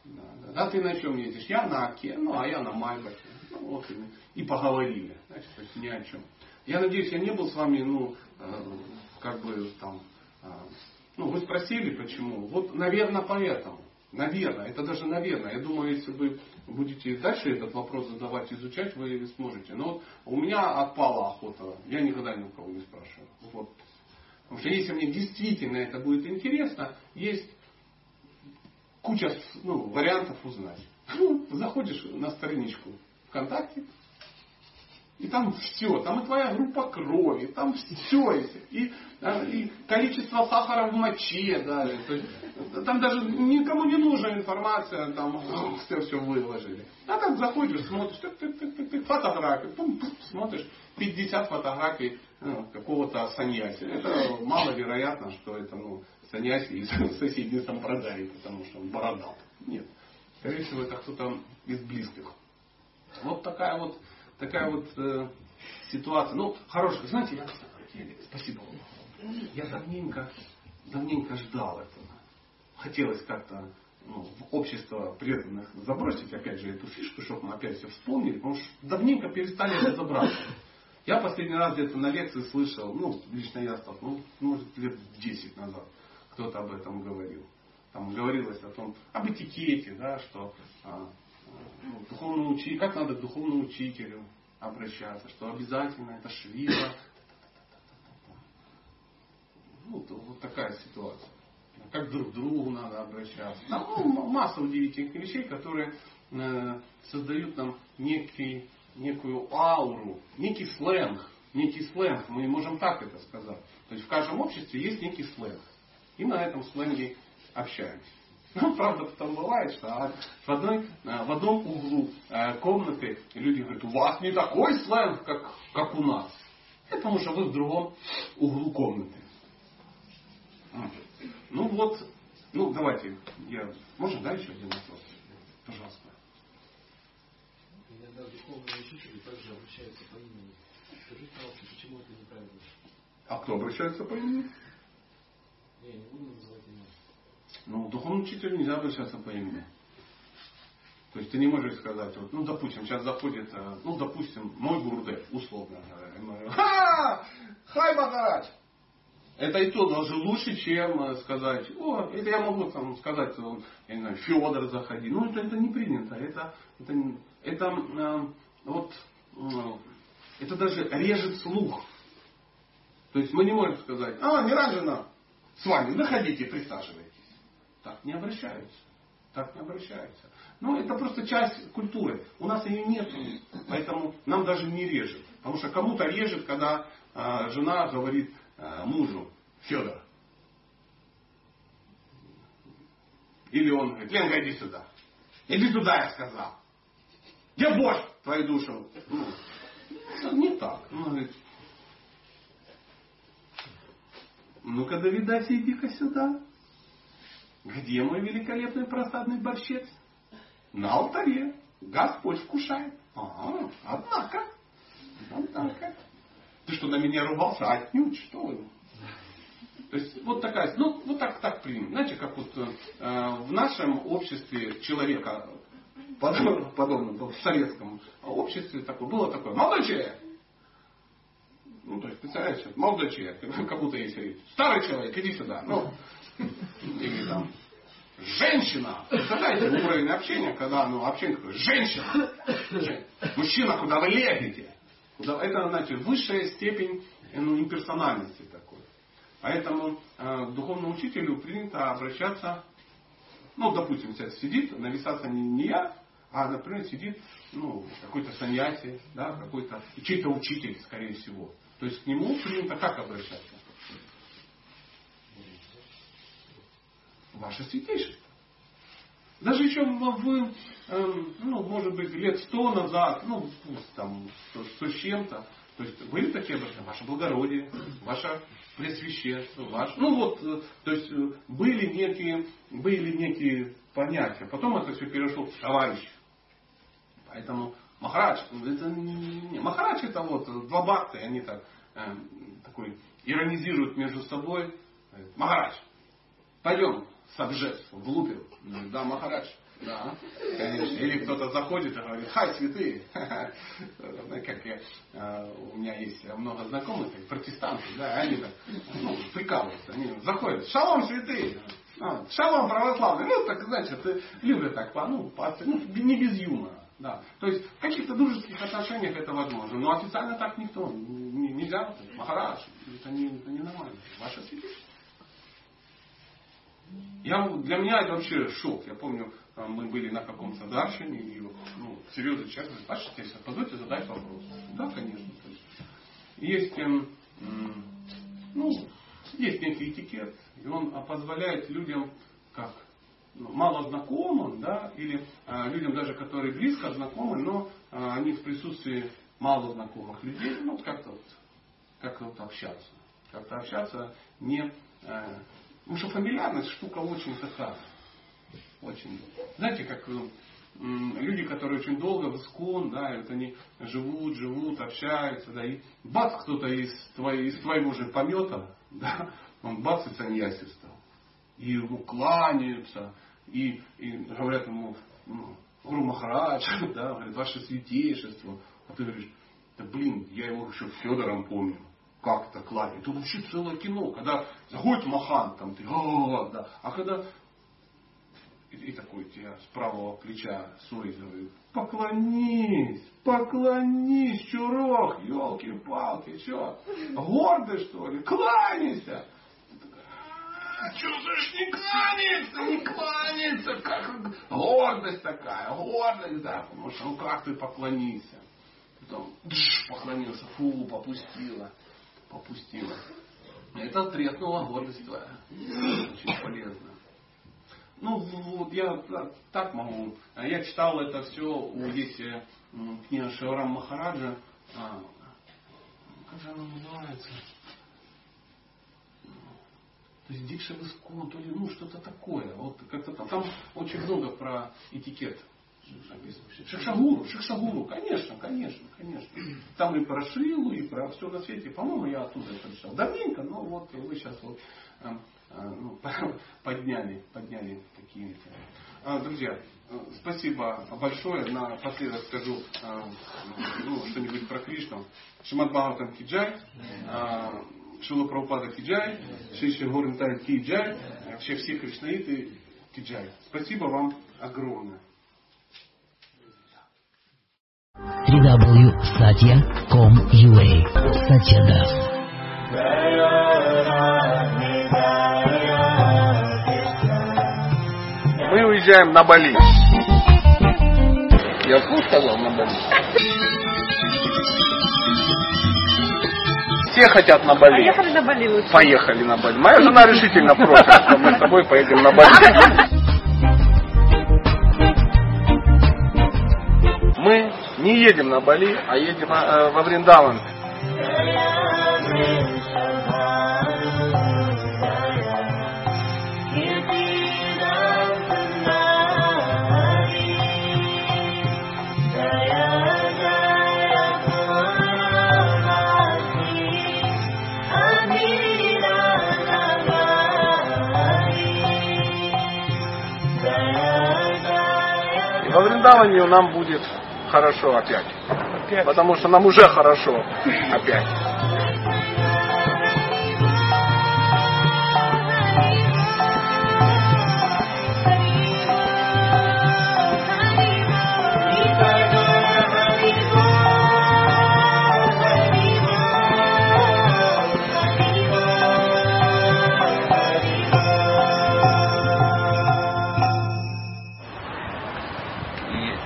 Да, да. А ты на чем ездишь? Я на Оке, ну, а я на Майбахе. Ну, вот и, и поговорили. Значит, то есть ни о чем. Я надеюсь, я не был с вами, ну, э, как бы там, ну, вы спросили, почему. Вот, наверное, поэтому. Наверное, это даже наверное. Я думаю, если вы будете дальше этот вопрос задавать, изучать, вы сможете. Но вот у меня отпала охота. Я никогда ни у кого не спрашиваю. Вот. Потому что если мне действительно это будет интересно, есть куча ну, вариантов узнать. Ну, заходишь на страничку ВКонтакте, и там все, там и твоя группа крови, там все, и, а, и количество сахара в моче даже. То есть, там даже никому не нужна информация, там все, все выложили. А так заходишь, смотришь, тык, тык, тык, тык, тык, фотографии, пум, пум, смотришь 50 фотографий ну, какого-то саньяси. Это маловероятно, что это ну, саньяси из соседней Сампрадари, потому что он бородал. Нет. Скорее всего, это кто-то из близких. Вот такая вот такая вот э, ситуация. Ну, хорошая. Знаете, я спасибо вам. Я давненько, давненько ждал этого. Хотелось как-то ну, в общество преданных забросить опять же эту фишку, чтобы мы опять все вспомнили, потому что давненько перестали разобраться. Я последний раз где-то на лекции слышал, ну, лично я стал, ну, может, лет 10 назад кто-то об этом говорил. Там говорилось о том, об этикете, да, что а, духовному учителю, как надо к духовному учителю обращаться, что обязательно это швива. Ну, вот такая ситуация. Как друг к другу надо обращаться. Там ну, масса удивительных вещей, которые э, создают нам некий, некую ауру, некий сленг. Некий сленг, мы можем так это сказать. То есть в каждом обществе есть некий сленг. И на этом сленге общаемся. Ну, правда, потом бывает, что в, одной, э, в одном углу э, комнаты люди говорят, у вас не такой сленг, как, как у нас. Потому что вы в другом углу комнаты. Ну вот, ну давайте, я, можно, да, еще один вопрос? Пожалуйста. Иногда духовные учители также обращаются по имени. Скажите, пожалуйста, почему это неправильно? А кто обращается по имени? Я не буду называть ну, духовному учителю нельзя обращаться по имени. То есть ты не можешь сказать, вот, ну, допустим, сейчас заходит, э, ну, допустим, мой Гурдев, условно. Ха! Хай, Магарадж! Это и то даже лучше, чем э, сказать, о, это я могу там сказать, э, я не знаю, Федор заходи. Ну, это, это не принято. Это, это, это э, вот, э, это даже режет слух. То есть мы не можем сказать, а, не ранжена, с вами, заходите, присаживайтесь. Так не обращаются. Так не обращаются. Ну, это просто часть культуры. У нас ее нет, поэтому нам даже не режет. Потому что кому-то режет, когда э, жена говорит э, мужу, Федор. Или он говорит, Ленка, иди сюда. Иди туда, я сказал. Я борщ твою душу. Ну, не так. Он говорит, ну-ка, Давидаси, иди-ка сюда. Где мой великолепный просадный борщец? На алтаре. Господь вкушает. А, однако. Однако. Ты что, на меня ругался? Отнюдь, что вы. То есть вот такая, ну вот так, так принято. Знаете, как вот э, в нашем обществе человека, подобно, подобно в советском обществе такое, было такое, молодой человек. Ну, то есть, представляете, молодой человек, как будто есть старый человек, иди сюда. Ну, или там, женщина. Представляете, уровень общения, когда ну, общение такое, женщина. Мужчина, куда вы лезете? Куда, это, значит, высшая степень ну, имперсональности такой. Поэтому э, духовному учителю принято обращаться, ну, допустим, сейчас сидит, нависаться не, не я, а, например, сидит ну, какой-то саньяси, да, какой-то, чей-то учитель, скорее всего. То есть к нему принято как обращаться? Ваше святейшество. Даже еще в, э, ну, может быть, лет сто назад, ну, там, сто с чем-то, то есть были такие обращения, ваше благородие, ваше пресвященство, ваше, ну вот, э, то есть э, были некие, были некие понятия. Потом это все перешло в товарищ. Поэтому Махарадж, это не, Махарадж это вот два бхакты, они так, э, такой иронизируют между собой. Махарадж, пойдем, Сабжес, влупил. Да, Махарадж. Да, конечно. Или кто-то заходит и говорит, хай, святые. Как я, э, у меня есть много знакомых, протестанты, да, они так ну, прикалываются. Они заходят, шалом, святые. А, шалом, православный. Ну, так, значит, любят так, ну, по, ну, не без юмора. Да. То есть в каких-то дружеских отношениях это возможно. Но официально так никто. Нельзя. Махарадж. Это не, это не нормально. Ваше святейшество. Я, для меня это вообще шок. Я помню, мы были на каком-то даршине, и ну, серьезный человек говорит, ваше если позвольте задать вопрос. Да, конечно. То есть, есть, эм, ну, есть некий этикет, и он позволяет людям, как ну, мало знакомым, да, или а, людям даже, которые близко знакомы, но а, они в присутствии мало знакомых людей, ну, как-то вот, как-то вот общаться. Как-то общаться не, а, Потому что фамильярность штука очень такая. Очень. Знаете, как люди, которые очень долго в искон, да, вот они живут, живут, общаются, да, и бац, кто-то из, твоей, из твоего же помета, да, он бац и саньяси стал. И ему кланяются, и, и говорят ему, ну, Гуру Махарадж, да, говорит, ваше святейшество. А ты говоришь, да блин, я его еще Федором помню как это кланяют. Это вообще целое кино. Когда заходит Махан, там ты, да. а когда и, и такой тебя с правого плеча говорит, поклонись, поклонись, чурок, елки-палки, что, гордый что ли, кланяйся. Чувствуешь, не кланяется, не кланяется, как гордость такая, гордость, да, потому что ну как ты поклонился. Потом дж, поклонился, фу, попустила попустила. Это треснула гордость твоя. Очень полезно. Ну, вот я так могу. Я читал это все у есть книга Шеврам Махараджа. А, как же она называется? То есть Дикша то ли ну что-то такое. Вот как-то там, там очень много про этикет Шикшагуру, Шикшагуру, конечно, конечно, конечно. Там и про Шилу, и про все на свете. По-моему, я оттуда это читал. Давненько, но вот вы сейчас вот э, э, ну, подняли, подняли такие а, Друзья, э, спасибо большое. Напоследок скажу ну, что-нибудь про Кришну. Шимад Бхагаватам Киджай. Шила Прабхупада Киджай, Шиши Горинтай Киджай, вообще все кришнаиты Киджай. Спасибо вам огромное. www.satya.com.ua Satyadas Мы уезжаем на Бали. Я вкус сказал на Бали. Все хотят на Бали. Поехали на Бали лучше. Поехали на Бали. Моя жена решительно против, что мы с тобой поедем на Бали. не едем на Бали, а едем э, во Вриндаван. Во Вриндаване нам будет хорошо опять. Потому что нам уже хорошо опять.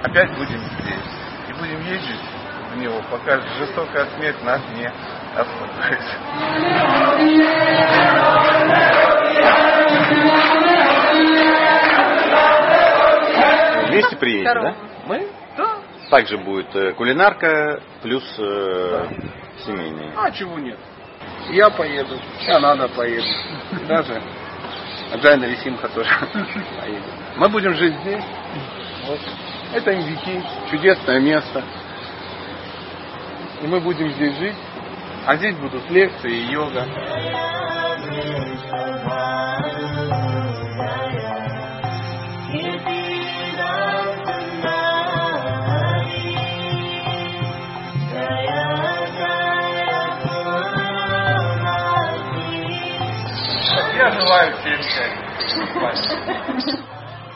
Опять будем здесь. И будем ездить в него, пока жестокая смерть нас не остановит. Вместе приедете, да? Мы? Также будет э, кулинарка плюс э, семейный. А чего нет? Я поеду, Канада поедет. Даже Джайна Висимха тоже поедет. Мы будем жить здесь. Вот. Это Индики, чудесное место. И мы будем здесь жить. А здесь будут лекции и йога. Я желаю всем счастья.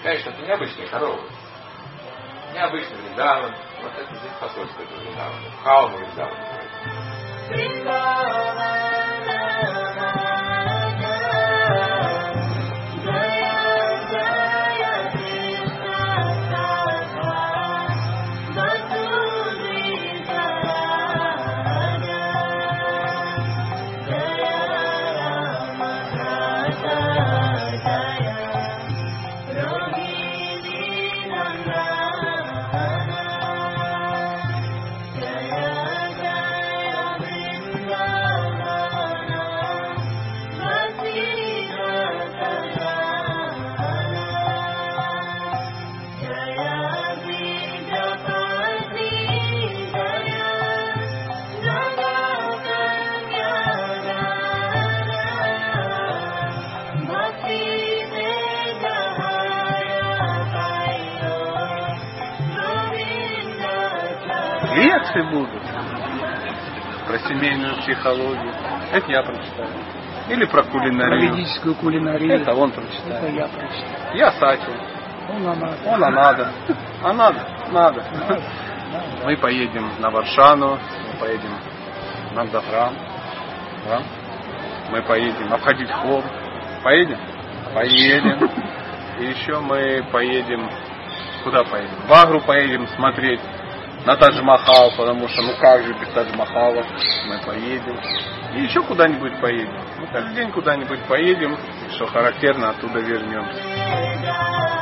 Конечно, это необычная корова. Необычный Вриндаван. Вот это здесь посольство этого Вриндавана. Халма Вриндаван называется. Лекции будут про семейную психологию. Это я прочитаю. Или про Про кулинарию. ведическую кулинарию. Это он Это прочитает. я прочитал. Я Сатю. Он она. Он, а надо. А надо, надо. Мы поедем на Варшану, мы поедем на Дохрам. Да? Мы поедем обходить холм. Поедем? Поедем. И еще мы поедем... Куда поедем? В Агру поедем смотреть на Тадж-Махал, потому что ну как же без Тадж-Махала мы поедем. И еще куда-нибудь поедем. Мы каждый день куда-нибудь поедем, что характерно, оттуда вернемся.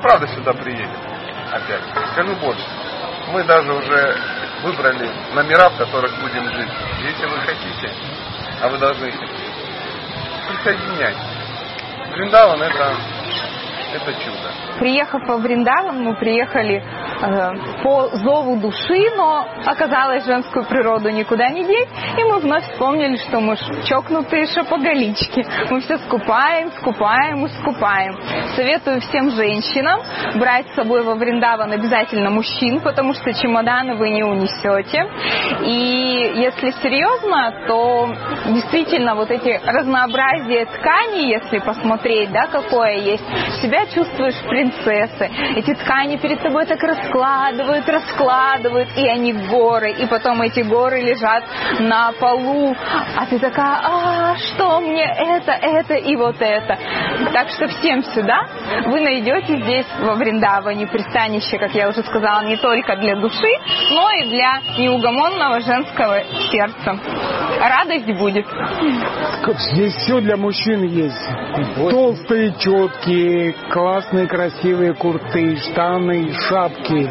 Правда сюда приедем. Опять. Скажу больше. Мы даже уже выбрали номера, в которых будем жить. Если вы хотите, а вы должны присоединяйтесь. Вриндаван это, это чудо. Приехав во Вриндаван, мы приехали э, по зову души, но оказалось женскую природу никуда не деть, и мы вновь вспомнили, что мы чокнутые шапоголички. Мы все скупаем, скупаем и скупаем. Советую всем женщинам брать с собой во Вриндаван обязательно мужчин, потому что чемоданы вы не унесете. И если серьезно, то действительно вот эти разнообразие тканей, если посмотреть, да, какое есть, себя чувствуешь принцессой. Эти ткани перед тобой так раскладывают, раскладывают, и они горы, и потом эти горы лежат на полу, а ты такая, а что мне это, это и вот это. Так что всем сюда вы найдете здесь во Вриндаване пристанище, как я уже сказала, не только для души, но и для неугомонного женского сердца. Радость будет. Здесь все для мужчин есть. Толстые, четкие, классные, красивые курты, штаны, шапки.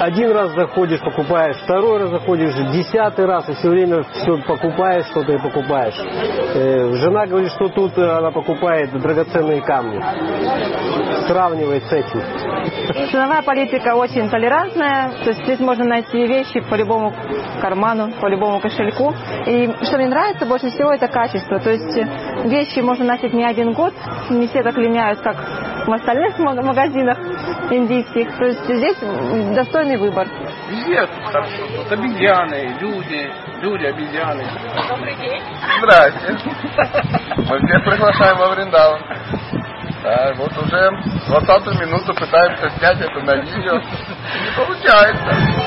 Один раз заходишь, покупаешь, второй раз заходишь, десятый раз, и все время все покупаешь, что-то и покупаешь. Э, жена говорит, что тут э, она покупает драгоценные камни. Сравнивает с этим. Ценовая политика очень толерантная, то есть здесь можно найти вещи по любому карману, по любому кошельку. И что мне нравится больше всего, это качество. То есть вещи можно носить не один год, не все так линяют, как в остальных маг- магазинах индийских. То есть здесь культурный выбор. Везде там. Обезьяны, люди, люди, обезьяны. Добрый день. Здрасте. Мы всех приглашаем во Вриндаун. Да, вот уже 20 минуту пытаемся снять это на видео. Не получается.